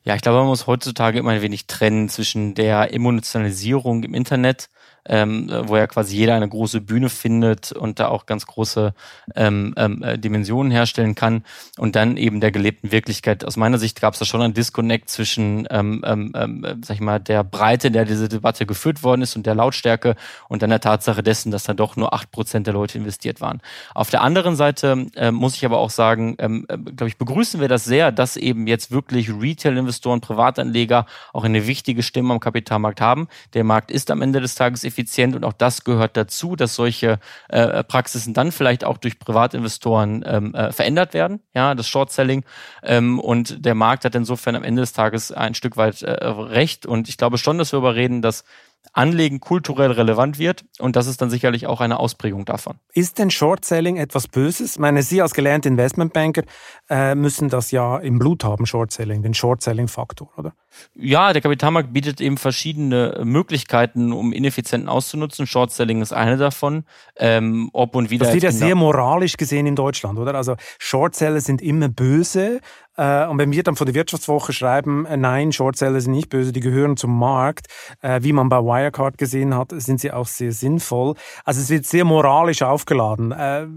Ja, ich glaube, man muss heutzutage immer ein wenig trennen zwischen der Emotionalisierung im Internet ähm, wo ja quasi jeder eine große Bühne findet und da auch ganz große ähm, ähm, äh, Dimensionen herstellen kann und dann eben der gelebten Wirklichkeit. Aus meiner Sicht gab es da schon einen Disconnect zwischen, ähm, ähm, ähm, sag ich mal, der Breite, der diese Debatte geführt worden ist und der Lautstärke und dann der Tatsache dessen, dass da doch nur acht Prozent der Leute investiert waren. Auf der anderen Seite äh, muss ich aber auch sagen, ähm, äh, glaube ich, begrüßen wir das sehr, dass eben jetzt wirklich Retail-Investoren, Privatanleger auch eine wichtige Stimme am Kapitalmarkt haben. Der Markt ist am Ende des Tages effizient und auch das gehört dazu, dass solche äh, Praxisen dann vielleicht auch durch Privatinvestoren ähm, äh, verändert werden. Ja, das Short-Selling ähm, und der Markt hat insofern am Ende des Tages ein Stück weit äh, recht und ich glaube schon, dass wir darüber reden, dass Anlegen kulturell relevant wird und das ist dann sicherlich auch eine Ausprägung davon. Ist denn Short Selling etwas Böses? Ich meine, Sie als gelernte Investmentbanker äh, müssen das ja im Blut haben, Short Selling, den Short Selling Faktor, oder? Ja, der Kapitalmarkt bietet eben verschiedene Möglichkeiten, um Ineffizienten auszunutzen. Short Selling ist eine davon. Ähm, ob und wieder. Das wird ja sehr moralisch gesehen in Deutschland, oder? Also Short Seller sind immer böse, und wenn wir dann von der Wirtschaftswoche schreiben, äh, nein, Shortseller sind nicht böse, die gehören zum Markt, äh, wie man bei Wirecard gesehen hat, sind sie auch sehr sinnvoll. Also es wird sehr moralisch aufgeladen. Äh,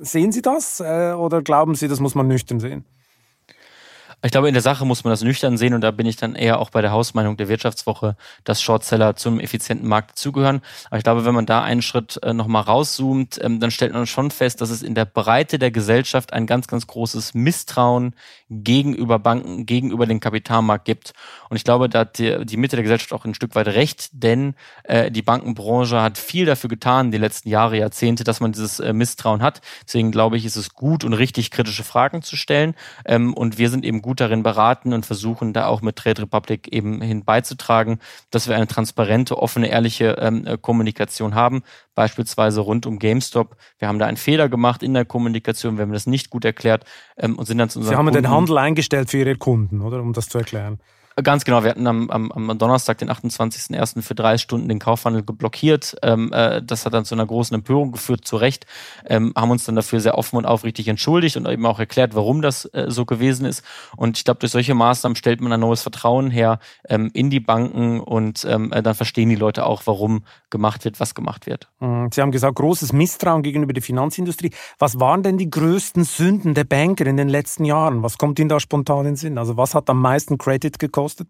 sehen Sie das äh, oder glauben Sie, das muss man nüchtern sehen? Ich glaube, in der Sache muss man das nüchtern sehen und da bin ich dann eher auch bei der Hausmeinung der Wirtschaftswoche, dass Shortseller zum effizienten Markt zugehören. Aber ich glaube, wenn man da einen Schritt äh, nochmal rauszoomt, ähm, dann stellt man schon fest, dass es in der Breite der Gesellschaft ein ganz, ganz großes Misstrauen gegenüber Banken, gegenüber dem Kapitalmarkt gibt. Und ich glaube, da hat die, die Mitte der Gesellschaft auch ein Stück weit recht, denn äh, die Bankenbranche hat viel dafür getan, die letzten Jahre, Jahrzehnte, dass man dieses äh, Misstrauen hat. Deswegen glaube ich, ist es gut und richtig, kritische Fragen zu stellen. Ähm, und wir sind eben gut darin beraten und versuchen da auch mit Trade Republic eben hin beizutragen, dass wir eine transparente, offene, ehrliche ähm, äh, Kommunikation haben. Beispielsweise rund um GameStop. Wir haben da einen Fehler gemacht in der Kommunikation, wir haben das nicht gut erklärt ähm, und sind dann zu unseren Sie haben Kunden den Handel eingestellt für Ihre Kunden, oder? Um das zu erklären. Ganz genau, wir hatten am, am, am Donnerstag, den 28.01. für drei Stunden den Kaufhandel geblockiert. Ähm, äh, das hat dann zu einer großen Empörung geführt, zu Recht. Ähm, haben uns dann dafür sehr offen und aufrichtig entschuldigt und eben auch erklärt, warum das äh, so gewesen ist. Und ich glaube, durch solche Maßnahmen stellt man ein neues Vertrauen her ähm, in die Banken und ähm, äh, dann verstehen die Leute auch, warum gemacht wird, was gemacht wird. Mhm. Sie haben gesagt, großes Misstrauen gegenüber der Finanzindustrie. Was waren denn die größten Sünden der Banker in den letzten Jahren? Was kommt Ihnen da spontan in den Sinn? Also was hat am meisten Credit gekostet? Gekostet?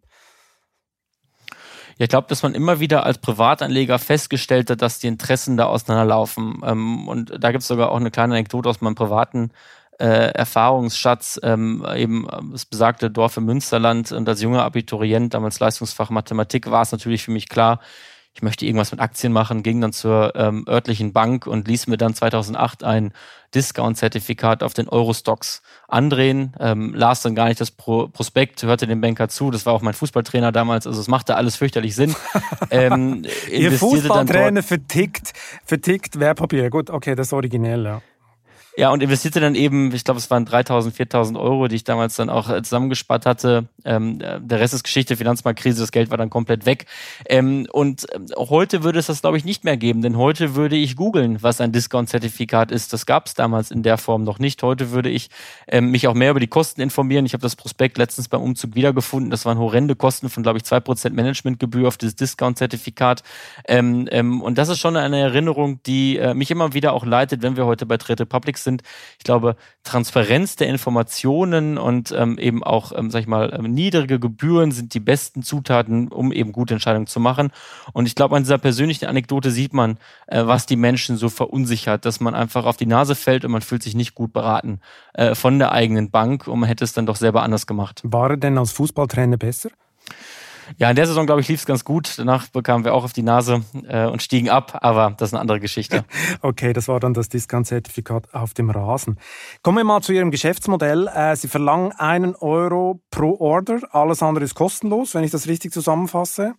Ja, ich glaube, dass man immer wieder als Privatanleger festgestellt hat, dass die Interessen da auseinanderlaufen. Ähm, und da gibt es sogar auch eine kleine Anekdote aus meinem privaten äh, Erfahrungsschatz, ähm, eben das besagte Dorf im Münsterland. Und als junger Abiturient, damals Leistungsfach Mathematik, war es natürlich für mich klar, ich möchte irgendwas mit Aktien machen, ging dann zur ähm, örtlichen Bank und ließ mir dann 2008 ein Discount-Zertifikat auf den Eurostocks andrehen, ähm, las dann gar nicht das Pro Prospekt, hörte dem Banker zu, das war auch mein Fußballtrainer damals, also es machte alles fürchterlich Sinn. ähm, Ihr Fußballtrainer vertickt, vertickt Wertpapier, gut, okay, das ist originell, ja. Ja, und investierte dann eben, ich glaube, es waren 3000, 4000 Euro, die ich damals dann auch äh, zusammengespart hatte. Ähm, äh, der Rest ist Geschichte, Finanzmarktkrise, das Geld war dann komplett weg. Ähm, und äh, heute würde es das, glaube ich, nicht mehr geben, denn heute würde ich googeln, was ein Discount-Zertifikat ist. Das gab es damals in der Form noch nicht. Heute würde ich ähm, mich auch mehr über die Kosten informieren. Ich habe das Prospekt letztens beim Umzug wiedergefunden. Das waren horrende Kosten von, glaube ich, zwei Prozent Managementgebühr auf dieses Discount-Zertifikat. Ähm, ähm, und das ist schon eine Erinnerung, die äh, mich immer wieder auch leitet, wenn wir heute bei Trade Republic sind. Ich glaube, Transparenz der Informationen und ähm, eben auch, ähm, sag ich mal, ähm, niedrige Gebühren sind die besten Zutaten, um eben gute Entscheidungen zu machen. Und ich glaube, an dieser persönlichen Anekdote sieht man, äh, was die Menschen so verunsichert, dass man einfach auf die Nase fällt und man fühlt sich nicht gut beraten äh, von der eigenen Bank und man hätte es dann doch selber anders gemacht. War er denn als Fußballtrainer besser? Ja, in der Saison, glaube ich, lief es ganz gut. Danach bekamen wir auch auf die Nase äh, und stiegen ab, aber das ist eine andere Geschichte. okay, das war dann das Discount-Zertifikat auf dem Rasen. Kommen wir mal zu Ihrem Geschäftsmodell. Äh, Sie verlangen einen Euro pro Order. Alles andere ist kostenlos, wenn ich das richtig zusammenfasse.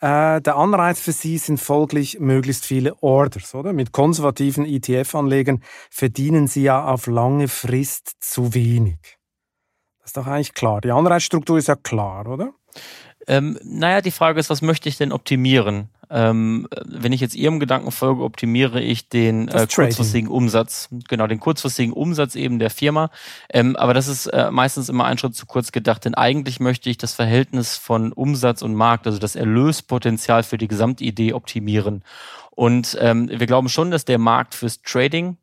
Äh, der Anreiz für Sie sind folglich möglichst viele Orders, oder? Mit konservativen ETF-Anlegern verdienen Sie ja auf lange Frist zu wenig. Das ist doch eigentlich klar. Die Anreizstruktur ist ja klar, oder? Ähm, naja, die Frage ist, was möchte ich denn optimieren? Ähm, wenn ich jetzt Ihrem Gedanken folge, optimiere ich den äh, kurzfristigen Umsatz. Genau, den kurzfristigen Umsatz eben der Firma. Ähm, aber das ist äh, meistens immer ein Schritt zu kurz gedacht, denn eigentlich möchte ich das Verhältnis von Umsatz und Markt, also das Erlöspotenzial für die Gesamtidee optimieren. Und ähm, wir glauben schon, dass der Markt fürs Trading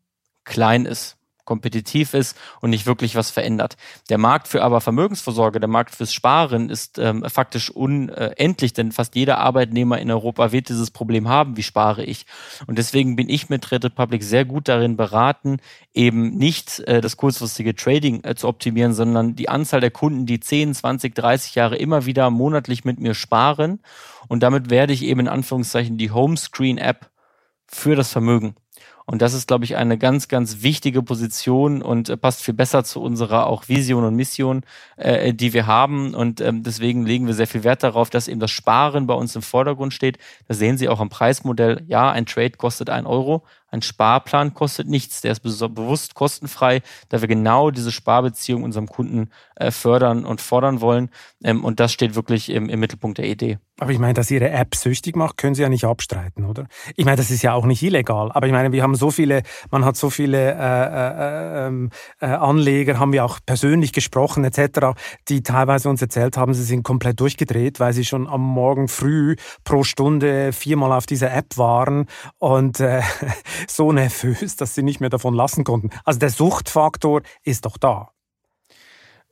klein ist kompetitiv ist und nicht wirklich was verändert. Der Markt für aber Vermögensvorsorge, der Markt fürs Sparen ist ähm, faktisch unendlich, denn fast jeder Arbeitnehmer in Europa wird dieses Problem haben, wie spare ich. Und deswegen bin ich mit Trade Republic sehr gut darin beraten, eben nicht äh, das kurzfristige Trading äh, zu optimieren, sondern die Anzahl der Kunden, die 10, 20, 30 Jahre immer wieder monatlich mit mir sparen. Und damit werde ich eben in Anführungszeichen die Homescreen-App für das Vermögen. Und das ist, glaube ich, eine ganz, ganz wichtige Position und äh, passt viel besser zu unserer auch Vision und Mission, äh, die wir haben. Und ähm, deswegen legen wir sehr viel Wert darauf, dass eben das Sparen bei uns im Vordergrund steht. Das sehen Sie auch am Preismodell. Ja, ein Trade kostet ein Euro, ein Sparplan kostet nichts. Der ist bewusst kostenfrei, da wir genau diese Sparbeziehung unserem Kunden äh, fördern und fordern wollen. Ähm, und das steht wirklich im, im Mittelpunkt der Idee. Aber ich meine, dass Ihre App süchtig macht, können Sie ja nicht abstreiten, oder? Ich meine, das ist ja auch nicht illegal. Aber ich meine, wir haben so viele, man hat so viele äh, äh, ähm, äh, Anleger, haben wir auch persönlich gesprochen etc., die teilweise uns erzählt haben, sie sind komplett durchgedreht, weil sie schon am Morgen früh pro Stunde viermal auf dieser App waren und äh, so nervös, dass sie nicht mehr davon lassen konnten. Also der Suchtfaktor ist doch da.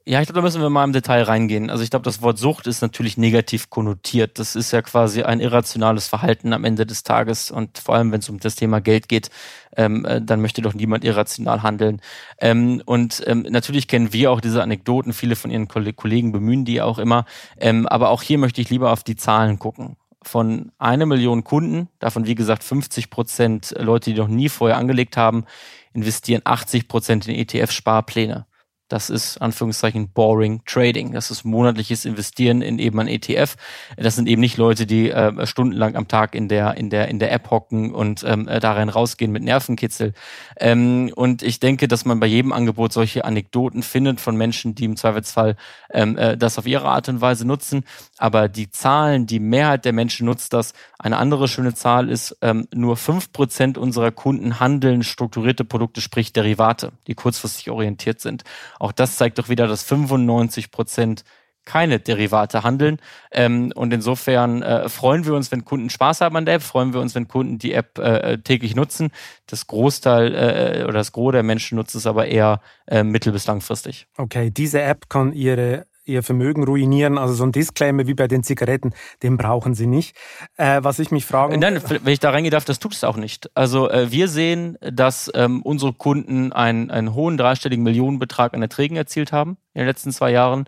Ja, ich glaube, da müssen wir mal im Detail reingehen. Also ich glaube, das Wort Sucht ist natürlich negativ konnotiert. Das ist ja quasi ein irrationales Verhalten am Ende des Tages. Und vor allem, wenn es um das Thema Geld geht, ähm, äh, dann möchte doch niemand irrational handeln. Ähm, und ähm, natürlich kennen wir auch diese Anekdoten. Viele von Ihren Kollegen bemühen die auch immer. Ähm, aber auch hier möchte ich lieber auf die Zahlen gucken von einer Million Kunden, davon wie gesagt 50 Prozent Leute, die noch nie vorher angelegt haben, investieren 80 Prozent in ETF-Sparpläne. Das ist Anführungszeichen Boring Trading. Das ist monatliches Investieren in eben ein ETF. Das sind eben nicht Leute, die äh, stundenlang am Tag in der in der in der App hocken und ähm, äh, da rein rausgehen mit Nervenkitzel. Ähm, und ich denke, dass man bei jedem Angebot solche Anekdoten findet von Menschen, die im Zweifelsfall ähm, äh, das auf ihre Art und Weise nutzen. Aber die Zahlen, die Mehrheit der Menschen nutzt das. Eine andere schöne Zahl ist, ähm, nur Prozent unserer Kunden handeln strukturierte Produkte, sprich Derivate, die kurzfristig orientiert sind. Auch das zeigt doch wieder, dass 95 Prozent keine Derivate handeln. Ähm, und insofern äh, freuen wir uns, wenn Kunden Spaß haben an der App, freuen wir uns, wenn Kunden die App äh, täglich nutzen. Das Großteil äh, oder das Gros der Menschen nutzt es aber eher äh, mittel- bis langfristig. Okay, diese App kann Ihre ihr Vermögen ruinieren. Also so ein Disclaimer wie bei den Zigaretten, den brauchen sie nicht. Äh, was ich mich frage. Nein, wenn ich da reingehen darf, das tut es auch nicht. Also äh, wir sehen, dass ähm, unsere Kunden einen, einen hohen dreistelligen Millionenbetrag an Erträgen erzielt haben in den letzten zwei Jahren.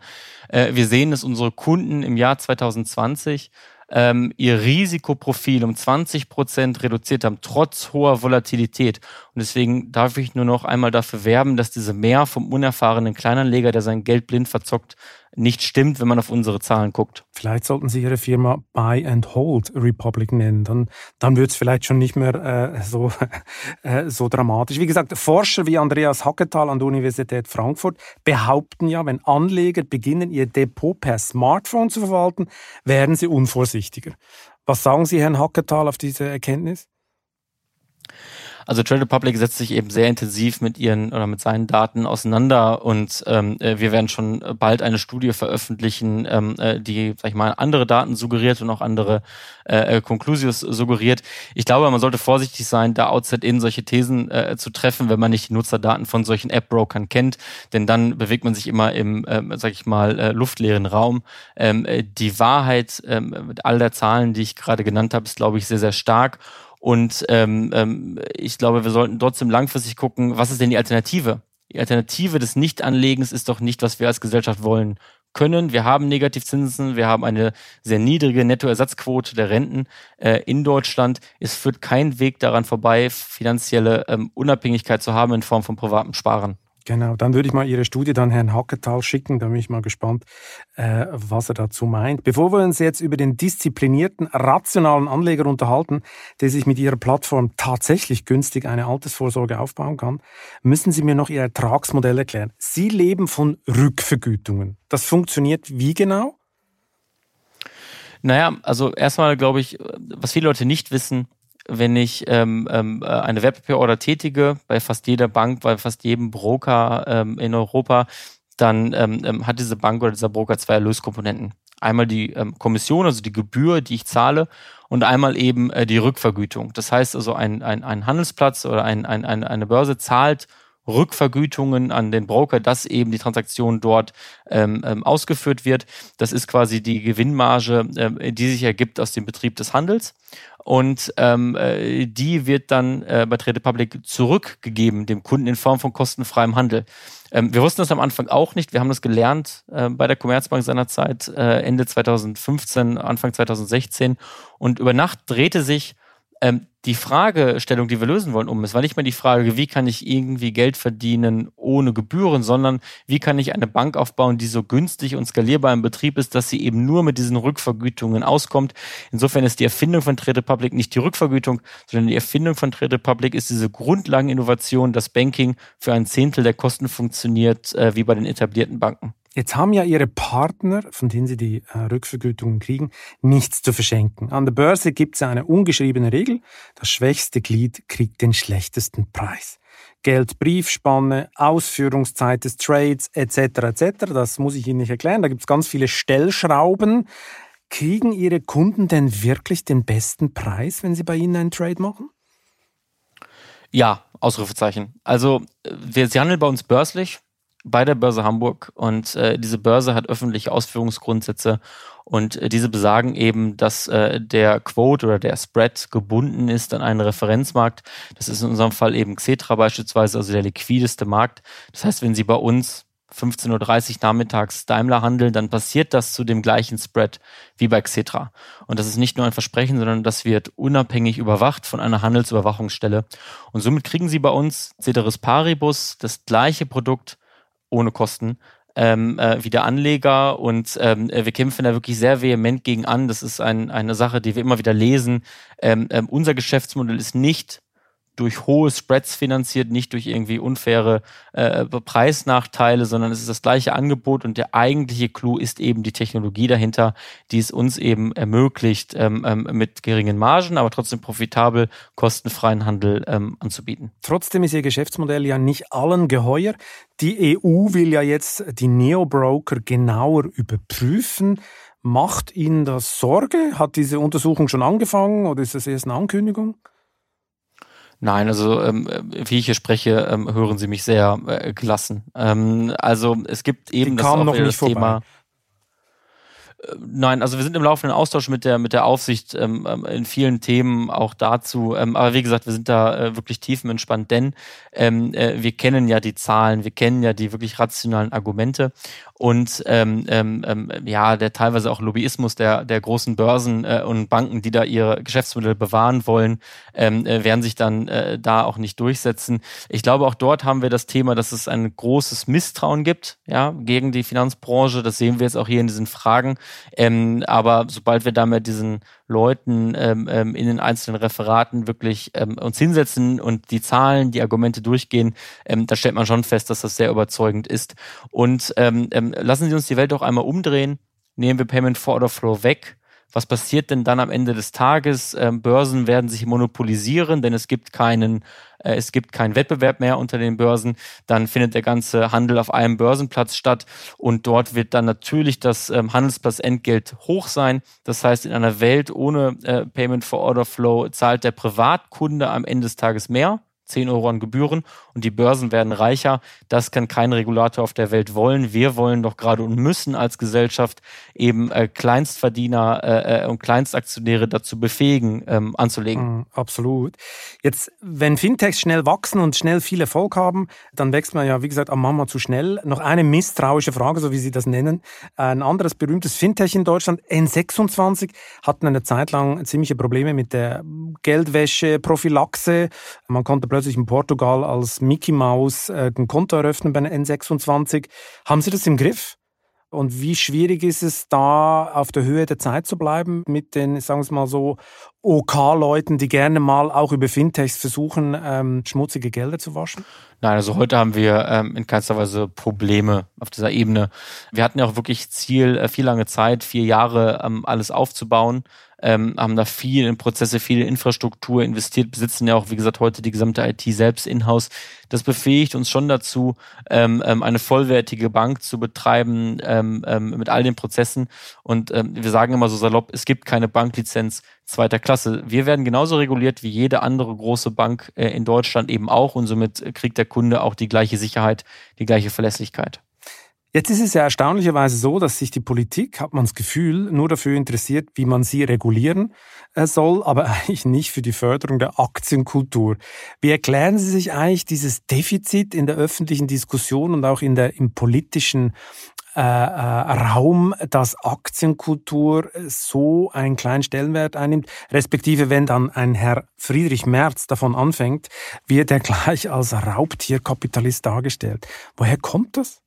Äh, wir sehen, dass unsere Kunden im Jahr 2020 ähm, ihr Risikoprofil um 20 Prozent reduziert haben, trotz hoher Volatilität. Und deswegen darf ich nur noch einmal dafür werben, dass diese mehr vom unerfahrenen Kleinanleger, der sein Geld blind verzockt, nicht stimmt, wenn man auf unsere Zahlen guckt. Vielleicht sollten Sie Ihre Firma Buy and Hold Republic nennen. Dann, dann wird es vielleicht schon nicht mehr äh, so, äh, so dramatisch. Wie gesagt, Forscher wie Andreas Hacketal an der Universität Frankfurt behaupten ja, wenn Anleger beginnen, ihr Depot per Smartphone zu verwalten, werden sie unvorsichtiger. Was sagen Sie, Herrn Hacketal, auf diese Erkenntnis? Also Trade Republic setzt sich eben sehr intensiv mit ihren oder mit seinen Daten auseinander und ähm, äh, wir werden schon bald eine Studie veröffentlichen, ähm, äh, die, sag ich mal, andere Daten suggeriert und auch andere äh, Conclusios suggeriert. Ich glaube, man sollte vorsichtig sein, da outside-in solche Thesen äh, zu treffen, wenn man nicht die Nutzerdaten von solchen App-Brokern kennt, denn dann bewegt man sich immer im, äh, sag ich mal, äh, luftleeren Raum. Ähm, äh, die Wahrheit äh, mit all der Zahlen, die ich gerade genannt habe, ist, glaube ich, sehr, sehr stark und ähm, ähm, ich glaube, wir sollten trotzdem langfristig gucken, was ist denn die Alternative? Die Alternative des Nichtanlegens ist doch nicht, was wir als Gesellschaft wollen können. Wir haben Negativzinsen, wir haben eine sehr niedrige Nettoersatzquote der Renten äh, in Deutschland. Es führt kein Weg daran vorbei, finanzielle ähm, Unabhängigkeit zu haben in Form von privatem Sparen. Genau, dann würde ich mal Ihre Studie dann Herrn Hacketal schicken, da bin ich mal gespannt, äh, was er dazu meint. Bevor wir uns jetzt über den disziplinierten, rationalen Anleger unterhalten, der sich mit Ihrer Plattform tatsächlich günstig eine Altersvorsorge aufbauen kann, müssen Sie mir noch Ihr Ertragsmodell erklären. Sie leben von Rückvergütungen. Das funktioniert wie genau? Naja, also erstmal glaube ich, was viele Leute nicht wissen, wenn ich ähm, ähm, eine Wertpapierorder tätige, bei fast jeder Bank, bei fast jedem Broker ähm, in Europa, dann ähm, ähm, hat diese Bank oder dieser Broker zwei Erlöskomponenten. Einmal die ähm, Kommission, also die Gebühr, die ich zahle, und einmal eben äh, die Rückvergütung. Das heißt also, ein, ein, ein Handelsplatz oder ein, ein, eine Börse zahlt Rückvergütungen an den Broker, dass eben die Transaktion dort ähm, ähm, ausgeführt wird. Das ist quasi die Gewinnmarge, äh, die sich ergibt aus dem Betrieb des Handels. Und ähm, äh, die wird dann äh, bei Trade Public zurückgegeben dem Kunden in Form von kostenfreiem Handel. Ähm, wir wussten das am Anfang auch nicht. Wir haben das gelernt äh, bei der Commerzbank seinerzeit äh, Ende 2015, Anfang 2016. Und über Nacht drehte sich ähm, die Fragestellung, die wir lösen wollen, um. Es war nicht mehr die Frage, wie kann ich irgendwie Geld verdienen ohne Gebühren, sondern wie kann ich eine Bank aufbauen, die so günstig und skalierbar im Betrieb ist, dass sie eben nur mit diesen Rückvergütungen auskommt. Insofern ist die Erfindung von Trade Republic nicht die Rückvergütung, sondern die Erfindung von Trade Republic ist diese Grundlageninnovation, dass Banking für ein Zehntel der Kosten funktioniert, äh, wie bei den etablierten Banken. Jetzt haben ja Ihre Partner, von denen Sie die äh, Rückvergütungen kriegen, nichts zu verschenken. An der Börse gibt es eine ungeschriebene Regel. Das schwächste Glied kriegt den schlechtesten Preis. Geld, Briefspanne, Ausführungszeit des Trades etc. etc. Das muss ich Ihnen nicht erklären. Da gibt es ganz viele Stellschrauben. Kriegen Ihre Kunden denn wirklich den besten Preis, wenn sie bei Ihnen einen Trade machen? Ja, Ausrufezeichen. Also wir, sie handeln bei uns börslich bei der Börse Hamburg und äh, diese Börse hat öffentliche Ausführungsgrundsätze und äh, diese besagen eben, dass äh, der Quote oder der Spread gebunden ist an einen Referenzmarkt. Das ist in unserem Fall eben Xetra beispielsweise, also der liquideste Markt. Das heißt, wenn Sie bei uns 15.30 Uhr nachmittags Daimler handeln, dann passiert das zu dem gleichen Spread wie bei Xetra. Und das ist nicht nur ein Versprechen, sondern das wird unabhängig überwacht von einer Handelsüberwachungsstelle. Und somit kriegen Sie bei uns Ceteris Paribus das gleiche Produkt ohne Kosten ähm, äh, wie der Anleger und ähm, wir kämpfen da wirklich sehr vehement gegen an. Das ist ein, eine Sache, die wir immer wieder lesen. Ähm, ähm, unser Geschäftsmodell ist nicht durch hohe Spreads finanziert, nicht durch irgendwie unfaire äh, Preisnachteile, sondern es ist das gleiche Angebot und der eigentliche Clou ist eben die Technologie dahinter, die es uns eben ermöglicht, ähm, ähm, mit geringen Margen, aber trotzdem profitabel kostenfreien Handel ähm, anzubieten. Trotzdem ist Ihr Geschäftsmodell ja nicht allen geheuer. Die EU will ja jetzt die Neo-Broker genauer überprüfen. Macht Ihnen das Sorge? Hat diese Untersuchung schon angefangen oder ist das erst eine Ankündigung? Nein, also ähm, wie ich hier spreche, ähm, hören Sie mich sehr äh, gelassen. Ähm, also es gibt eben das, auch noch nicht das. Thema. Nein, also wir sind im laufenden Austausch mit der mit der Aufsicht ähm, ähm, in vielen Themen auch dazu. Ähm, aber wie gesagt, wir sind da äh, wirklich tiefenentspannt, denn ähm, äh, wir kennen ja die Zahlen, wir kennen ja die wirklich rationalen Argumente und ähm, ähm, ja, der teilweise auch Lobbyismus der der großen Börsen äh, und Banken, die da ihre Geschäftsmodelle bewahren wollen, äh, werden sich dann äh, da auch nicht durchsetzen. Ich glaube, auch dort haben wir das Thema, dass es ein großes Misstrauen gibt, ja, gegen die Finanzbranche. Das sehen wir jetzt auch hier in diesen Fragen. Ähm, aber sobald wir da mit diesen Leuten ähm, ähm, in den einzelnen Referaten wirklich ähm, uns hinsetzen und die Zahlen, die Argumente durchgehen, ähm, da stellt man schon fest, dass das sehr überzeugend ist. Und ähm, ähm, lassen Sie uns die Welt doch einmal umdrehen. Nehmen wir Payment for Order Flow weg was passiert denn dann am Ende des Tages? Ähm, Börsen werden sich monopolisieren, denn es gibt keinen, äh, es gibt keinen Wettbewerb mehr unter den Börsen. Dann findet der ganze Handel auf einem Börsenplatz statt und dort wird dann natürlich das ähm, Handelsplatzentgelt hoch sein. Das heißt, in einer Welt ohne äh, Payment for Order Flow zahlt der Privatkunde am Ende des Tages mehr 10 Euro an Gebühren und die Börsen werden reicher. Das kann kein Regulator auf der Welt wollen. Wir wollen doch gerade und müssen als Gesellschaft eben äh, Kleinstverdiener äh, äh und Kleinstaktionäre dazu befähigen, ähm, anzulegen. Mm, absolut. Jetzt, wenn Fintechs schnell wachsen und schnell viel Erfolg haben, dann wächst man ja, wie gesagt, am Mama zu schnell. Noch eine misstrauische Frage, so wie Sie das nennen. Ein anderes berühmtes Fintech in Deutschland, N26, hatten eine Zeit lang ziemliche Probleme mit der Geldwäsche, Prophylaxe. Man konnte plötzlich in Portugal als Mickey Mouse äh, ein Konto eröffnen bei N26. Haben Sie das im Griff? Und wie schwierig ist es da, auf der Höhe der Zeit zu bleiben mit den, sagen wir es mal so, OK-Leuten, die gerne mal auch über Fintechs versuchen, ähm, schmutzige Gelder zu waschen? Nein, also heute haben wir ähm, in keinster Weise Probleme auf dieser Ebene. Wir hatten ja auch wirklich Ziel, äh, viel lange Zeit, vier Jahre, ähm, alles aufzubauen ähm, haben da viel in Prozesse, viel in Infrastruktur investiert, besitzen ja auch, wie gesagt, heute die gesamte IT selbst in-house. Das befähigt uns schon dazu, ähm, ähm, eine vollwertige Bank zu betreiben ähm, ähm, mit all den Prozessen. Und ähm, wir sagen immer so salopp, es gibt keine Banklizenz zweiter Klasse. Wir werden genauso reguliert wie jede andere große Bank äh, in Deutschland eben auch und somit kriegt der Kunde auch die gleiche Sicherheit, die gleiche Verlässlichkeit. Jetzt ist es ja erstaunlicherweise so, dass sich die Politik, hat man das Gefühl, nur dafür interessiert, wie man sie regulieren äh, soll, aber eigentlich nicht für die Förderung der Aktienkultur. Wie erklären Sie sich eigentlich dieses Defizit in der öffentlichen Diskussion und auch in der, im politischen äh, äh, Raum, dass Aktienkultur so einen kleinen Stellenwert einnimmt, respektive wenn dann ein Herr Friedrich Merz davon anfängt, wird er gleich als Raubtierkapitalist dargestellt. Woher kommt das?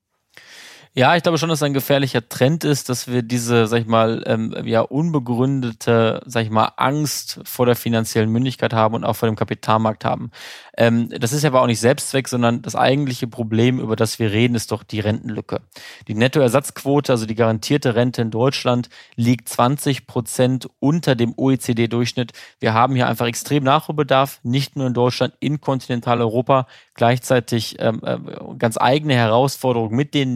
Ja, ich glaube schon, dass ein gefährlicher Trend ist, dass wir diese, sag ich mal, ähm, ja, unbegründete, sag ich mal, Angst vor der finanziellen Mündigkeit haben und auch vor dem Kapitalmarkt haben. Ähm, das ist aber auch nicht Selbstzweck, sondern das eigentliche Problem, über das wir reden, ist doch die Rentenlücke. Die Nettoersatzquote, also die garantierte Rente in Deutschland, liegt 20 Prozent unter dem OECD-Durchschnitt. Wir haben hier einfach extrem Nachholbedarf, nicht nur in Deutschland, in Kontinentaleuropa, gleichzeitig ähm, äh, ganz eigene Herausforderungen mit den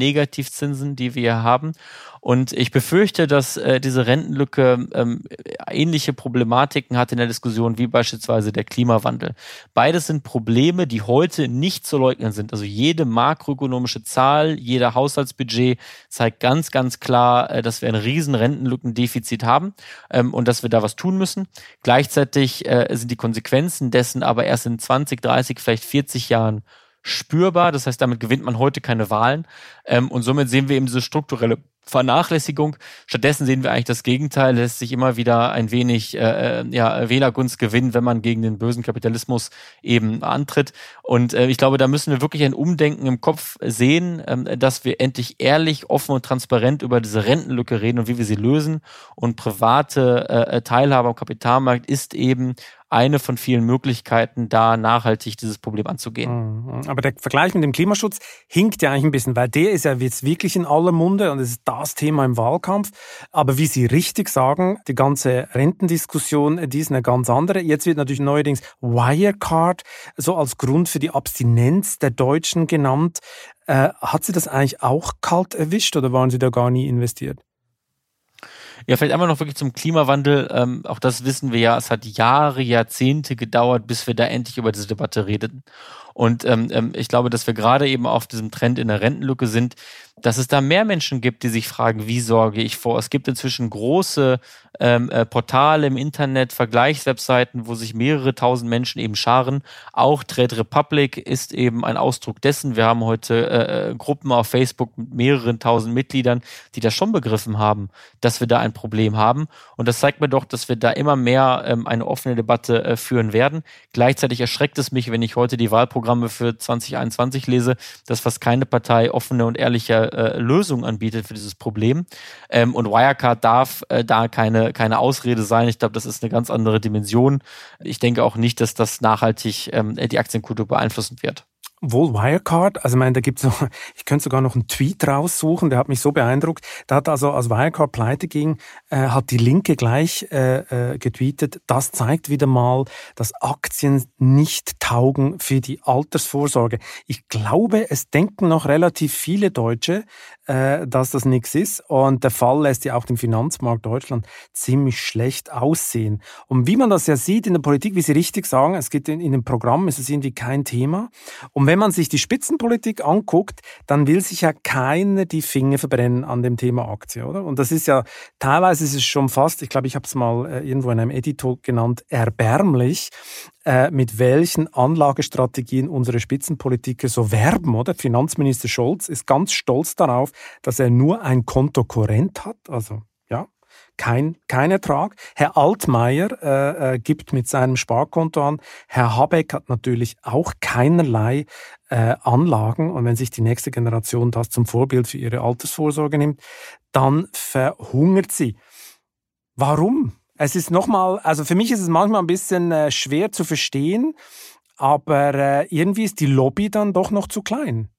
Negativzinsen, die wir haben. Und ich befürchte, dass äh, diese Rentenlücke ähm, ähnliche Problematiken hat in der Diskussion wie beispielsweise der Klimawandel. Beides sind Probleme, die heute nicht zu leugnen sind. Also jede makroökonomische Zahl, jeder Haushaltsbudget zeigt ganz, ganz klar, äh, dass wir ein riesen Rentenlückendefizit haben ähm, und dass wir da was tun müssen. Gleichzeitig äh, sind die Konsequenzen dessen aber erst in 20, 30, vielleicht 40 Jahren spürbar. Das heißt, damit gewinnt man heute keine Wahlen. Ähm, und somit sehen wir eben diese strukturelle Vernachlässigung. Stattdessen sehen wir eigentlich das Gegenteil, lässt sich immer wieder ein wenig äh, äh, ja, Wählergunst gewinnen, wenn man gegen den bösen Kapitalismus eben antritt. Und äh, ich glaube, da müssen wir wirklich ein Umdenken im Kopf sehen, ähm, dass wir endlich ehrlich, offen und transparent über diese Rentenlücke reden und wie wir sie lösen. Und private äh, Teilhabe am Kapitalmarkt ist eben eine von vielen Möglichkeiten, da nachhaltig dieses Problem anzugehen. Mhm. Aber der Vergleich mit dem Klimaschutz hinkt ja eigentlich ein bisschen, weil der ist ja jetzt wirklich in aller Munde und es ist das Thema im Wahlkampf. Aber wie Sie richtig sagen, die ganze Rentendiskussion, die ist eine ganz andere. Jetzt wird natürlich neuerdings Wirecard so als Grund für die Abstinenz der Deutschen genannt. Äh, hat Sie das eigentlich auch kalt erwischt oder waren Sie da gar nie investiert? Ja, vielleicht einmal noch wirklich zum Klimawandel. Ähm, auch das wissen wir ja, es hat Jahre, Jahrzehnte gedauert, bis wir da endlich über diese Debatte redeten. Und ähm, ähm ich glaube, dass wir gerade eben auf diesem Trend in der Rentenlücke sind, dass es da mehr Menschen gibt, die sich fragen, wie sorge ich vor? Es gibt inzwischen große ähm, äh, Portale im Internet, Vergleichswebseiten, wo sich mehrere tausend Menschen eben scharen. Auch Trade Republic ist eben ein Ausdruck dessen. Wir haben heute äh, äh, Gruppen auf Facebook mit mehreren tausend Mitgliedern, die das schon begriffen haben, dass wir da ein Problem haben. Und das zeigt mir doch, dass wir da immer mehr ähm, eine offene Debatte äh, führen werden. Gleichzeitig erschreckt es mich, wenn ich heute die Wahlprogramme für 2021 lese, dass fast keine Partei offene und ehrliche äh, Lösung anbietet für dieses Problem. Ähm, und Wirecard darf äh, da keine, keine Ausrede sein. Ich glaube, das ist eine ganz andere Dimension. Ich denke auch nicht, dass das nachhaltig ähm, die Aktienkultur beeinflussen wird. Wohl Wirecard, also ich meine, da gibt's so, ich könnte sogar noch einen Tweet raussuchen, der hat mich so beeindruckt. Da hat also, als Wirecard pleite ging, äh, hat die Linke gleich äh, äh, getweetet, das zeigt wieder mal, dass Aktien nicht taugen für die Altersvorsorge. Ich glaube, es denken noch relativ viele Deutsche, äh, dass das nichts ist und der Fall lässt ja auch den Finanzmarkt Deutschland ziemlich schlecht aussehen. Und wie man das ja sieht in der Politik, wie Sie richtig sagen, es geht in, in dem Programm, ist es irgendwie kein Thema. Und wenn man sich die Spitzenpolitik anguckt, dann will sich ja keiner die Finger verbrennen an dem Thema Aktie, oder? Und das ist ja, teilweise ist es schon fast, ich glaube, ich habe es mal äh, irgendwo in einem Editor genannt, erbärmlich, äh, mit welchen Anlagestrategien unsere Spitzenpolitiker so werben, oder? Finanzminister Scholz ist ganz stolz darauf, dass er nur ein Konto Korrent hat, also kein, kein Ertrag. Herr Altmaier äh, äh, gibt mit seinem Sparkonto an. Herr Habeck hat natürlich auch keinerlei äh, Anlagen. Und wenn sich die nächste Generation das zum Vorbild für ihre Altersvorsorge nimmt, dann verhungert sie. Warum? Es ist nochmal, also für mich ist es manchmal ein bisschen äh, schwer zu verstehen, aber äh, irgendwie ist die Lobby dann doch noch zu klein.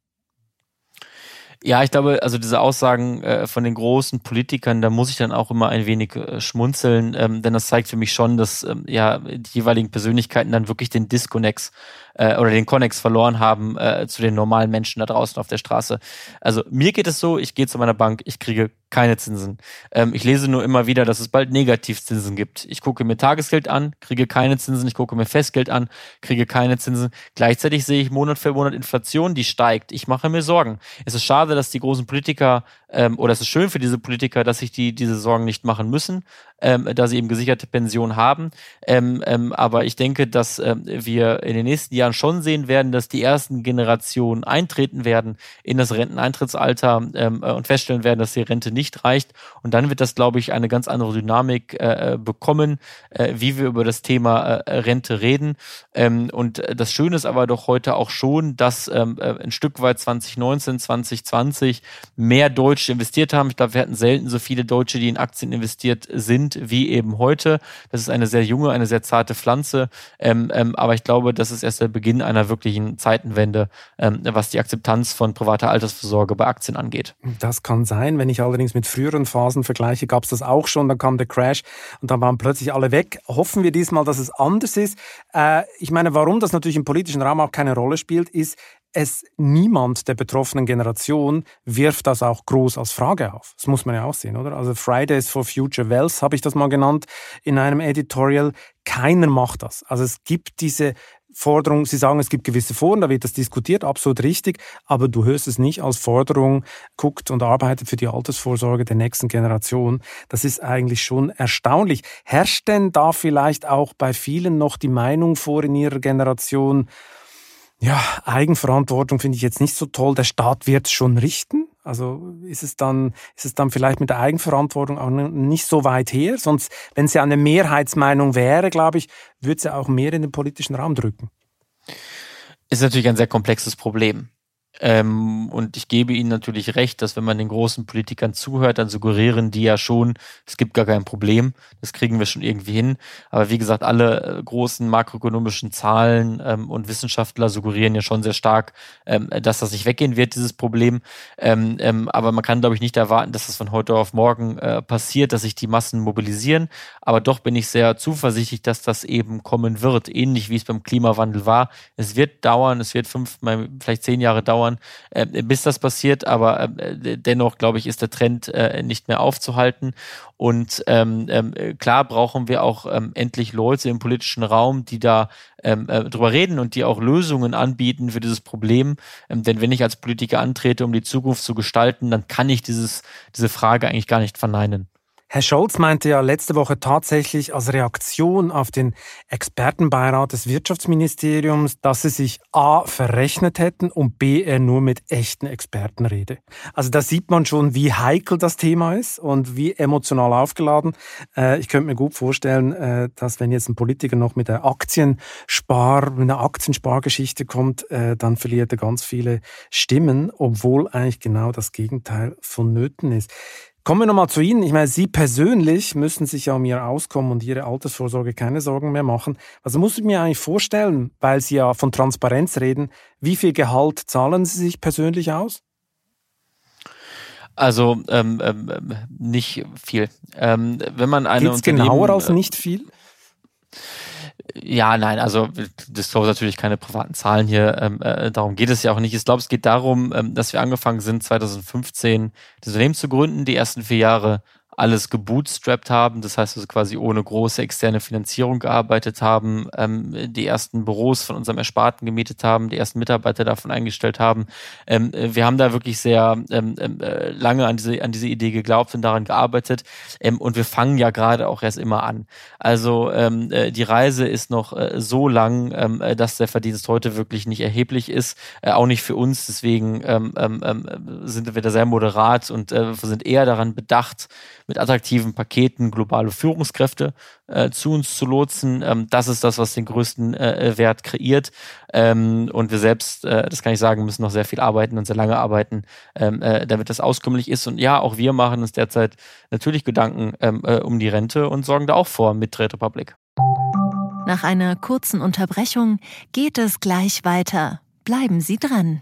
Ja, ich glaube, also diese Aussagen äh, von den großen Politikern, da muss ich dann auch immer ein wenig äh, schmunzeln, ähm, denn das zeigt für mich schon, dass ähm, ja die jeweiligen Persönlichkeiten dann wirklich den Disconnect äh, oder den Connex verloren haben äh, zu den normalen Menschen da draußen auf der Straße. Also mir geht es so, ich gehe zu meiner Bank, ich kriege keine Zinsen. Ähm, ich lese nur immer wieder, dass es bald Negativzinsen gibt. Ich gucke mir Tagesgeld an, kriege keine Zinsen. Ich gucke mir Festgeld an, kriege keine Zinsen. Gleichzeitig sehe ich Monat für Monat Inflation, die steigt. Ich mache mir Sorgen. Es ist schade, dass die großen Politiker, ähm, oder es ist schön für diese Politiker, dass sich die diese Sorgen nicht machen müssen ähm, da sie eben gesicherte Pension haben. Ähm, ähm, aber ich denke, dass ähm, wir in den nächsten Jahren schon sehen werden, dass die ersten Generationen eintreten werden in das Renteneintrittsalter ähm, äh, und feststellen werden, dass die Rente nicht reicht. Und dann wird das, glaube ich, eine ganz andere Dynamik äh, bekommen, äh, wie wir über das Thema äh, Rente reden. Ähm, und das Schöne ist aber doch heute auch schon, dass ähm, äh, ein Stück weit 2019, 2020 mehr Deutsche investiert haben. Ich glaube, wir hatten selten so viele Deutsche, die in Aktien investiert sind sind wie eben heute. Das ist eine sehr junge, eine sehr zarte Pflanze. Ähm, ähm, aber ich glaube, das ist erst der Beginn einer wirklichen Zeitenwende, ähm, was die Akzeptanz von privater Altersvorsorge bei Aktien angeht. Das kann sein. Wenn ich allerdings mit früheren Phasen vergleiche, gab es das auch schon. Dann kam der Crash und dann waren plötzlich alle weg. Hoffen wir diesmal, dass es anders ist. Äh, ich meine, warum das natürlich im politischen Raum auch keine Rolle spielt, ist, es niemand der betroffenen Generation wirft das auch groß als Frage auf. Das muss man ja auch sehen, oder? Also Fridays for Future Wealth habe ich das mal genannt in einem Editorial. Keiner macht das. Also es gibt diese Forderung, Sie sagen, es gibt gewisse Foren, da wird das diskutiert, absolut richtig, aber du hörst es nicht als Forderung, guckt und arbeitet für die Altersvorsorge der nächsten Generation. Das ist eigentlich schon erstaunlich. Herrscht denn da vielleicht auch bei vielen noch die Meinung vor in ihrer Generation, ja, Eigenverantwortung finde ich jetzt nicht so toll. Der Staat wird es schon richten. Also ist es dann, ist es dann vielleicht mit der Eigenverantwortung auch nicht so weit her. Sonst, wenn es ja eine Mehrheitsmeinung wäre, glaube ich, würde es ja auch mehr in den politischen Raum drücken. Ist natürlich ein sehr komplexes Problem. Ähm, und ich gebe Ihnen natürlich recht, dass wenn man den großen Politikern zuhört, dann suggerieren die ja schon, es gibt gar kein Problem, das kriegen wir schon irgendwie hin. Aber wie gesagt, alle äh, großen makroökonomischen Zahlen ähm, und Wissenschaftler suggerieren ja schon sehr stark, ähm, dass das nicht weggehen wird, dieses Problem. Ähm, ähm, aber man kann, glaube ich, nicht erwarten, dass das von heute auf morgen äh, passiert, dass sich die Massen mobilisieren. Aber doch bin ich sehr zuversichtlich, dass das eben kommen wird, ähnlich wie es beim Klimawandel war. Es wird dauern, es wird fünf, vielleicht zehn Jahre dauern dauern, äh, bis das passiert. Aber äh, dennoch, glaube ich, ist der Trend äh, nicht mehr aufzuhalten. Und ähm, ähm, klar brauchen wir auch ähm, endlich Leute im politischen Raum, die da ähm, äh, drüber reden und die auch Lösungen anbieten für dieses Problem. Ähm, denn wenn ich als Politiker antrete, um die Zukunft zu gestalten, dann kann ich dieses, diese Frage eigentlich gar nicht verneinen. Herr Scholz meinte ja letzte Woche tatsächlich als Reaktion auf den Expertenbeirat des Wirtschaftsministeriums, dass sie sich A verrechnet hätten und B er nur mit echten Experten rede. Also da sieht man schon, wie heikel das Thema ist und wie emotional aufgeladen. Äh, ich könnte mir gut vorstellen, äh, dass wenn jetzt ein Politiker noch mit der Aktienspar, mit einer Aktienspargeschichte kommt, äh, dann verliert er ganz viele Stimmen, obwohl eigentlich genau das Gegenteil vonnöten ist. Kommen wir nochmal zu Ihnen. Ich meine, Sie persönlich müssen sich ja um Ihr Auskommen und Ihre Altersvorsorge keine Sorgen mehr machen. Also muss ich mir eigentlich vorstellen, weil Sie ja von Transparenz reden, wie viel Gehalt zahlen Sie sich persönlich aus? Also ähm, ähm, nicht viel. Ähm, wenn man eine Geht's genauer als nicht viel? Ja, nein, also Disclose natürlich keine privaten Zahlen hier, ähm, äh, darum geht es ja auch nicht. Ich glaube, es geht darum, ähm, dass wir angefangen sind, 2015 das Unternehmen zu gründen. Die ersten vier Jahre alles gebootstrapped haben, das heißt also quasi ohne große externe Finanzierung gearbeitet haben, ähm, die ersten Büros von unserem Ersparten gemietet haben, die ersten Mitarbeiter davon eingestellt haben. Ähm, wir haben da wirklich sehr ähm, ähm äh, lange an diese, an diese Idee geglaubt und daran gearbeitet ähm, und wir fangen ja gerade auch erst immer an. Also ähm, äh, die Reise ist noch äh, so lang, ähm, äh, dass der Verdienst heute wirklich nicht erheblich ist, äh, auch nicht für uns, deswegen ähm, ähm, ähm sind wir da sehr moderat und äh, sind eher daran bedacht, mit attraktiven Paketen globale Führungskräfte äh, zu uns zu lotsen. Ähm, das ist das, was den größten äh, Wert kreiert. Ähm, und wir selbst, äh, das kann ich sagen, müssen noch sehr viel arbeiten und sehr lange arbeiten, ähm, äh, damit das auskömmlich ist. Und ja, auch wir machen uns derzeit natürlich Gedanken ähm, äh, um die Rente und sorgen da auch vor mit Trade Republic. Nach einer kurzen Unterbrechung geht es gleich weiter. Bleiben Sie dran.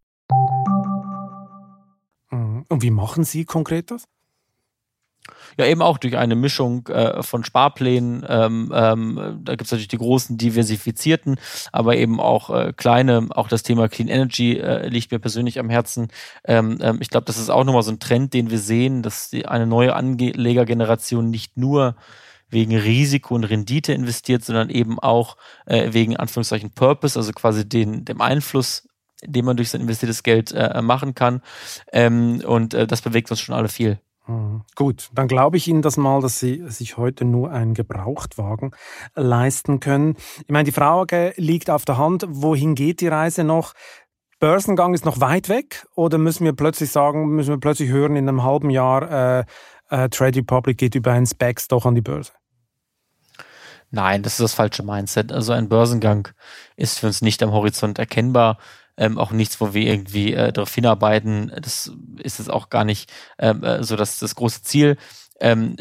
Mhm. Und wie machen Sie konkret das? Ja, eben auch durch eine Mischung äh, von Sparplänen. Ähm, ähm, da gibt es natürlich die großen diversifizierten, aber eben auch äh, kleine. Auch das Thema Clean Energy äh, liegt mir persönlich am Herzen. Ähm, ähm ich glaube, das ist auch nochmal so ein Trend, den wir sehen, dass die, eine neue Anlegergeneration nicht nur wegen Risiko und Rendite investiert, sondern eben auch äh, wegen Anführungszeichen Purpose, also quasi den, dem Einfluss, den man durch sein investiertes Geld äh, machen kann. Ähm, und äh, das bewegt uns schon alle viel. Hm, gut, dann glaube ich Ihnen das mal, dass Sie sich heute nur einen Gebrauchtwagen leisten können. Ich meine, die Frage liegt auf der Hand, wohin geht die Reise noch? Börsengang ist noch weit weg oder müssen wir plötzlich sagen, müssen wir plötzlich hören, in einem halben Jahr äh, äh, Trade Republic geht über einen Specs doch an die Börse? Nein, das ist das falsche Mindset. Also ein Börsengang ist für uns nicht am Horizont erkennbar. Ähm, auch nichts, wo wir irgendwie äh, darauf hinarbeiten. Das ist jetzt auch gar nicht ähm, äh, so das, das große Ziel. Ähm,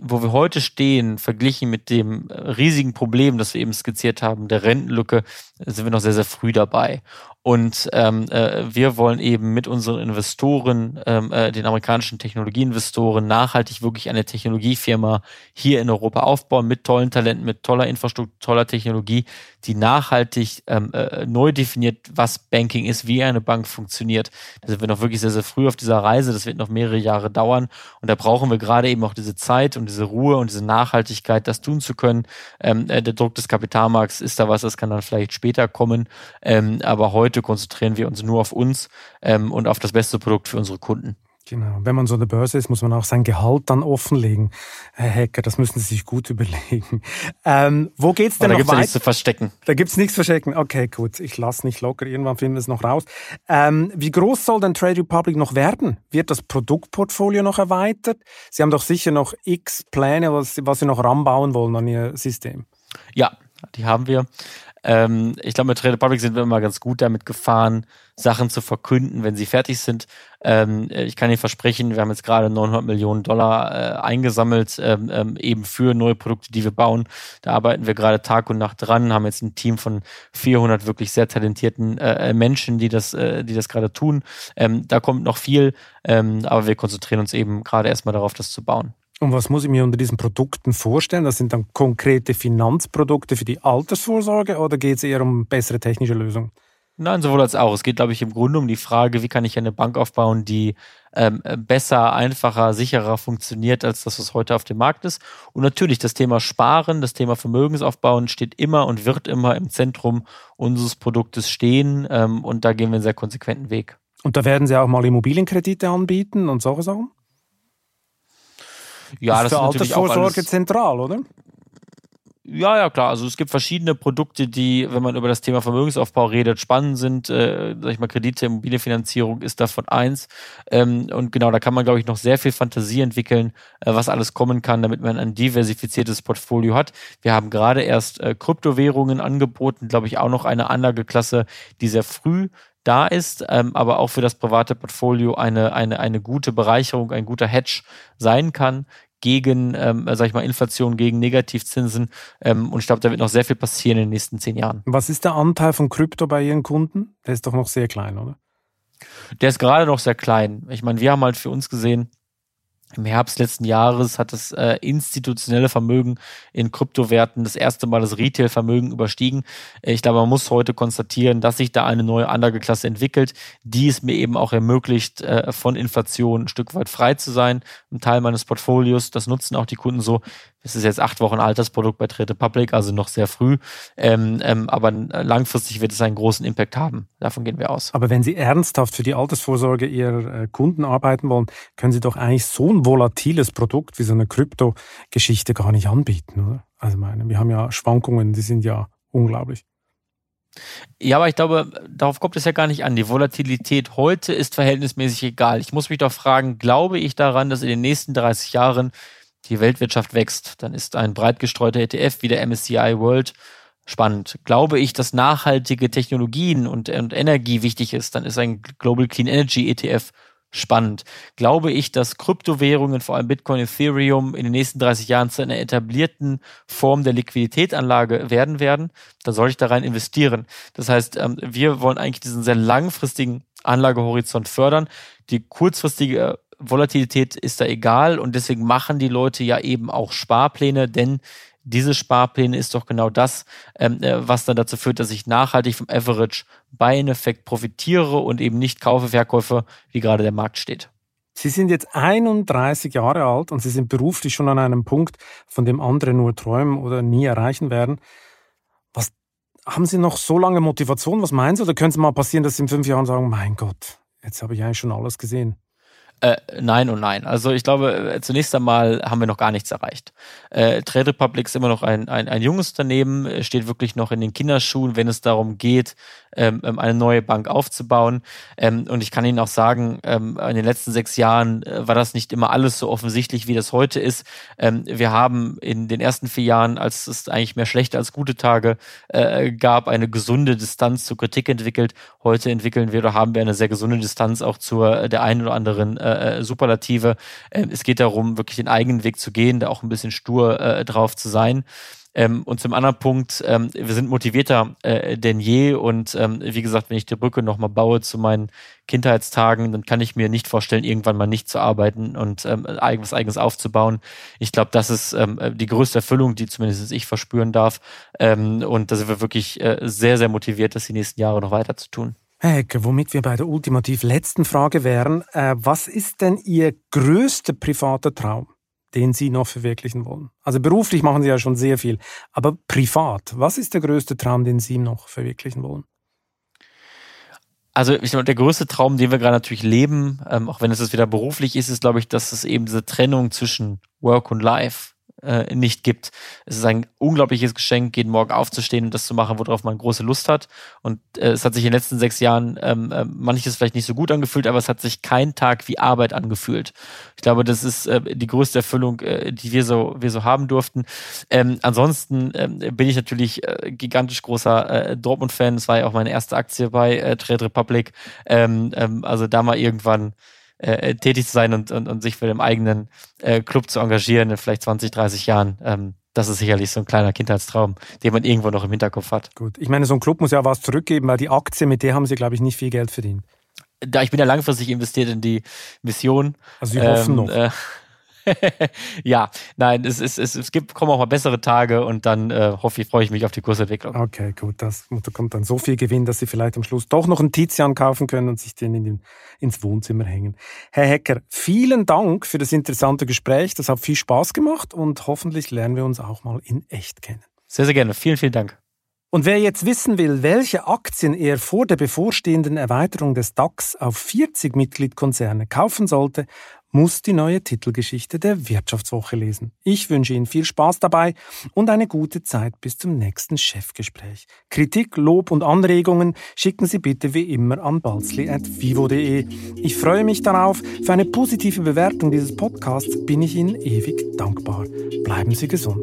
wo wir heute stehen, verglichen mit dem riesigen Problem, das wir eben skizziert haben, der Rentenlücke, sind wir noch sehr, sehr früh dabei. Und ähm, äh, wir wollen eben mit unseren Investoren, ähm, äh, den amerikanischen Technologieinvestoren, nachhaltig wirklich eine Technologiefirma hier in Europa aufbauen mit tollen Talenten, mit toller Infrastruktur, toller Technologie, die nachhaltig ähm, äh, neu definiert, was Banking ist, wie eine Bank funktioniert. Da sind wir noch wirklich sehr, sehr früh auf dieser Reise. Das wird noch mehrere Jahre dauern. Und da brauchen wir gerade eben auch diese Zeit und diese Ruhe und diese Nachhaltigkeit, das tun zu können. Ähm, äh, der Druck des Kapitalmarkts ist da was, das kann dann vielleicht später kommen. Ähm, aber heute heute konzentrieren wir uns nur auf uns ähm, und auf das beste Produkt für unsere Kunden. Genau. Wenn man so der Börse ist, muss man auch sein Gehalt dann offenlegen. Herr Hacker, das müssen Sie sich gut überlegen. Ähm, wo geht's denn da noch weiter? Da gibt's nichts zu verstecken. Da gibt's nichts zu verstecken. Okay, gut. Ich lasse nicht locker. Irgendwann finden wir es noch raus. Ähm, wie groß soll denn Trade Republic noch werden? Wird das Produktportfolio noch erweitert? Sie haben doch sicher noch x Pläne, was, was Sie noch ranbauen wollen an Ihr System. Ja, die haben wir. Ähm, ich glaube, mit Trade Republic sind wir immer ganz gut damit gefahren, Sachen zu verkünden, wenn sie fertig sind. Ähm, ich kann Ihnen versprechen, wir haben jetzt gerade 900 Millionen Dollar äh, eingesammelt, ähm, ähm, eben für neue Produkte, die wir bauen. Da arbeiten wir gerade Tag und Nacht dran, haben jetzt ein Team von 400 wirklich sehr talentierten äh, Menschen, die das, äh, die das gerade tun. Ähm, da kommt noch viel, ähm, aber wir konzentrieren uns eben gerade erstmal darauf, das zu bauen. Und was muss ich mir unter diesen Produkten vorstellen? Das sind dann konkrete Finanzprodukte für die Altersvorsorge oder geht es eher um bessere technische Lösungen? Nein, sowohl als auch. Es geht, glaube ich, im Grunde um die Frage, wie kann ich eine Bank aufbauen, die ähm, besser, einfacher, sicherer funktioniert als das, was heute auf dem Markt ist. Und natürlich das Thema Sparen, das Thema Vermögensaufbauen steht immer und wird immer im Zentrum unseres Produktes stehen. Ähm, und da gehen wir einen sehr konsequenten Weg. Und da werden Sie auch mal Immobilienkredite anbieten und solche Sachen? Ja, das, das ist für Altersvorsorge zentral, oder? Ja, ja, klar. Also es gibt verschiedene Produkte, die, wenn man über das Thema Vermögensaufbau redet, spannend sind. Äh, sag ich mal, Kredite, Immobilienfinanzierung ist davon eins. Ähm, und genau, da kann man, glaube ich, noch sehr viel Fantasie entwickeln, äh, was alles kommen kann, damit man ein diversifiziertes Portfolio hat. Wir haben gerade erst äh, Kryptowährungen angeboten, glaube ich, auch noch eine Anlageklasse, die sehr früh da ist, ähm, aber auch für das private Portfolio eine, eine, eine gute Bereicherung, ein guter Hedge sein kann gegen, ähm, sag ich mal, Inflation, gegen Negativzinsen. Ähm, und ich glaube, da wird noch sehr viel passieren in den nächsten zehn Jahren. Was ist der Anteil von Krypto bei Ihren Kunden? Der ist doch noch sehr klein, oder? Der ist gerade noch sehr klein. Ich meine, wir haben halt für uns gesehen, Im Herbst letzten Jahres hat das äh, institutionelle Vermögen in Kryptowerten das erste Mal das Retail-Vermögen überstiegen. Äh, ich glaube, man muss heute konstatieren, dass sich da eine neue Anlageklasse entwickelt, die es mir eben auch ermöglicht, äh, von Inflation ein Stück weit frei zu sein. Ein Teil meines Portfolios, das nutzen auch die Kunden so. Es ist jetzt acht Wochen Altersprodukt bei Trade Public, also noch sehr früh. Ähm, ähm, aber langfristig wird es einen großen Impact haben. Davon gehen wir aus. Aber wenn Sie ernsthaft für die Altersvorsorge Ihrer äh, Kunden arbeiten wollen, können Sie doch eigentlich so ein volatiles Produkt wie so eine Krypto-Geschichte gar nicht anbieten, oder? Also meine, wir haben ja Schwankungen, die sind ja unglaublich. Ja, aber ich glaube, darauf kommt es ja gar nicht an. Die Volatilität heute ist verhältnismäßig egal. Ich muss mich doch fragen, glaube ich daran, dass in den nächsten 30 Jahren die Weltwirtschaft wächst? Dann ist ein breit gestreuter ETF wie der MSCI World spannend. Glaube ich, dass nachhaltige Technologien und, und Energie wichtig ist, dann ist ein Global Clean Energy ETF spannend. Glaube ich, dass Kryptowährungen, vor allem Bitcoin, Ethereum, in den nächsten 30 Jahren zu einer etablierten Form der Liquiditätsanlage werden werden, dann soll ich da rein investieren. Das heißt, ähm, wir wollen eigentlich diesen sehr langfristigen Anlagehorizont fördern. Die kurzfristige Volatilität ist da egal und deswegen machen die Leute ja eben auch Sparpläne, denn diese Sparpläne ist doch genau das, ähm, äh, was dann dazu führt, dass ich nachhaltig vom Average Buy-in-Effekt profitiere und eben nicht kaufe, verkaufe, wie gerade der Markt steht. Sie sind jetzt 31 Jahre alt und Sie sind beruflich schon an einem Punkt, von dem andere nur träumen oder nie erreichen werden. Was haben Sie noch so lange Motivation? Was meinen Sie? Oder könnte es mal passieren, dass Sie in fünf Jahren sagen, mein Gott, jetzt habe ich eigentlich schon alles gesehen? Äh, nein und nein. Also ich glaube, äh, zunächst einmal haben wir noch gar nichts erreicht. Äh, Trade Republic ist immer noch ein, ein, ein junges Unternehmen, steht wirklich noch in den Kinderschuhen, wenn es darum geht, ähm, ähm, eine neue Bank aufzubauen. Ähm, und ich kann Ihnen auch sagen, ähm, in den letzten sechs Jahren äh, war das nicht immer alles so offensichtlich, wie das heute ist. Ähm, wir haben in den ersten vier Jahren, als es eigentlich mehr schlechte als gute Tage äh, gab, eine gesunde Distanz zur Kritik entwickelt. Heute entwickeln wir oder haben wir eine sehr gesunde Distanz auch zur äh, der einen oder anderen äh, Superlative. Äh, es geht darum, wirklich den eigenen Weg zu gehen, da auch ein bisschen stur äh, drauf zu sein. Ähm, und zum anderen Punkt, ähm, wir sind motivierter äh, denn je. Und ähm, wie gesagt, wenn ich die Brücke nochmal baue zu meinen Kindheitstagen, dann kann ich mir nicht vorstellen, irgendwann mal nicht zu arbeiten und ähm, eigenes eigenes aufzubauen. Ich glaube, das ist ähm, die größte Erfüllung, die zumindest ich verspüren darf. Ähm, und da sind wir wirklich äh, sehr, sehr motiviert, das die nächsten Jahre noch weiter zu tun. Herr Hecker, womit wir bei der ultimativ letzten Frage wären, äh, was ist denn Ihr größter privater Traum? den Sie noch verwirklichen wollen? Also beruflich machen Sie ja schon sehr viel, aber privat, was ist der größte Traum, den Sie noch verwirklichen wollen? Also ich glaube, der größte Traum, den wir gerade natürlich leben, ähm, auch wenn es jetzt wieder beruflich ist, ist, glaube ich, dass es eben diese Trennung zwischen Work und Life äh, nicht gibt. Es ist ein unglaubliches Geschenk, jeden Morgen aufzustehen und das zu machen, worauf man große Lust hat. Und äh, es hat sich in den letzten sechs Jahren ähm, äh, manches vielleicht nicht so gut angefühlt, aber es hat sich kein Tag wie Arbeit angefühlt. Ich glaube, das ist äh, die größte Erfüllung, äh, die wir so, wir so haben durften. Ähm, ansonsten ähm, bin ich natürlich äh, gigantisch großer äh, Dortmund-Fan. Das war ja auch meine erste Aktie bei äh, Trade Republic. Ähm, ähm, also da mal irgendwann äh, tätig zu sein und, und, und sich für den eigenen äh, Club zu engagieren in vielleicht 20, 30 Jahren. Ähm, das ist sicherlich so ein kleiner Kindheitstraum, den man irgendwo noch im Hinterkopf hat. Gut, ich meine, so ein Club muss ja was zurückgeben, weil die Aktie, mit der haben sie, glaube ich, nicht viel Geld verdient. Da ich bin ja langfristig investiert in die Mission. Also Sie hoffen ähm, noch. Äh, ja, nein, es, es, es, es gibt, kommen auch mal bessere Tage und dann äh, hoffe ich, freue ich mich auf die Kursentwicklung. Okay, gut. Das, da kommt dann so viel Gewinn, dass Sie vielleicht am Schluss doch noch einen Tizian kaufen können und sich den, in den ins Wohnzimmer hängen. Herr Hecker, vielen Dank für das interessante Gespräch. Das hat viel Spaß gemacht und hoffentlich lernen wir uns auch mal in echt kennen. Sehr, sehr gerne. Vielen, vielen Dank. Und wer jetzt wissen will, welche Aktien er vor der bevorstehenden Erweiterung des DAX auf 40 Mitgliedkonzerne kaufen sollte, muss die neue Titelgeschichte der Wirtschaftswoche lesen. Ich wünsche Ihnen viel Spaß dabei und eine gute Zeit bis zum nächsten Chefgespräch. Kritik, Lob und Anregungen schicken Sie bitte wie immer an balzli.vivo.de. Ich freue mich darauf. Für eine positive Bewertung dieses Podcasts bin ich Ihnen ewig dankbar. Bleiben Sie gesund.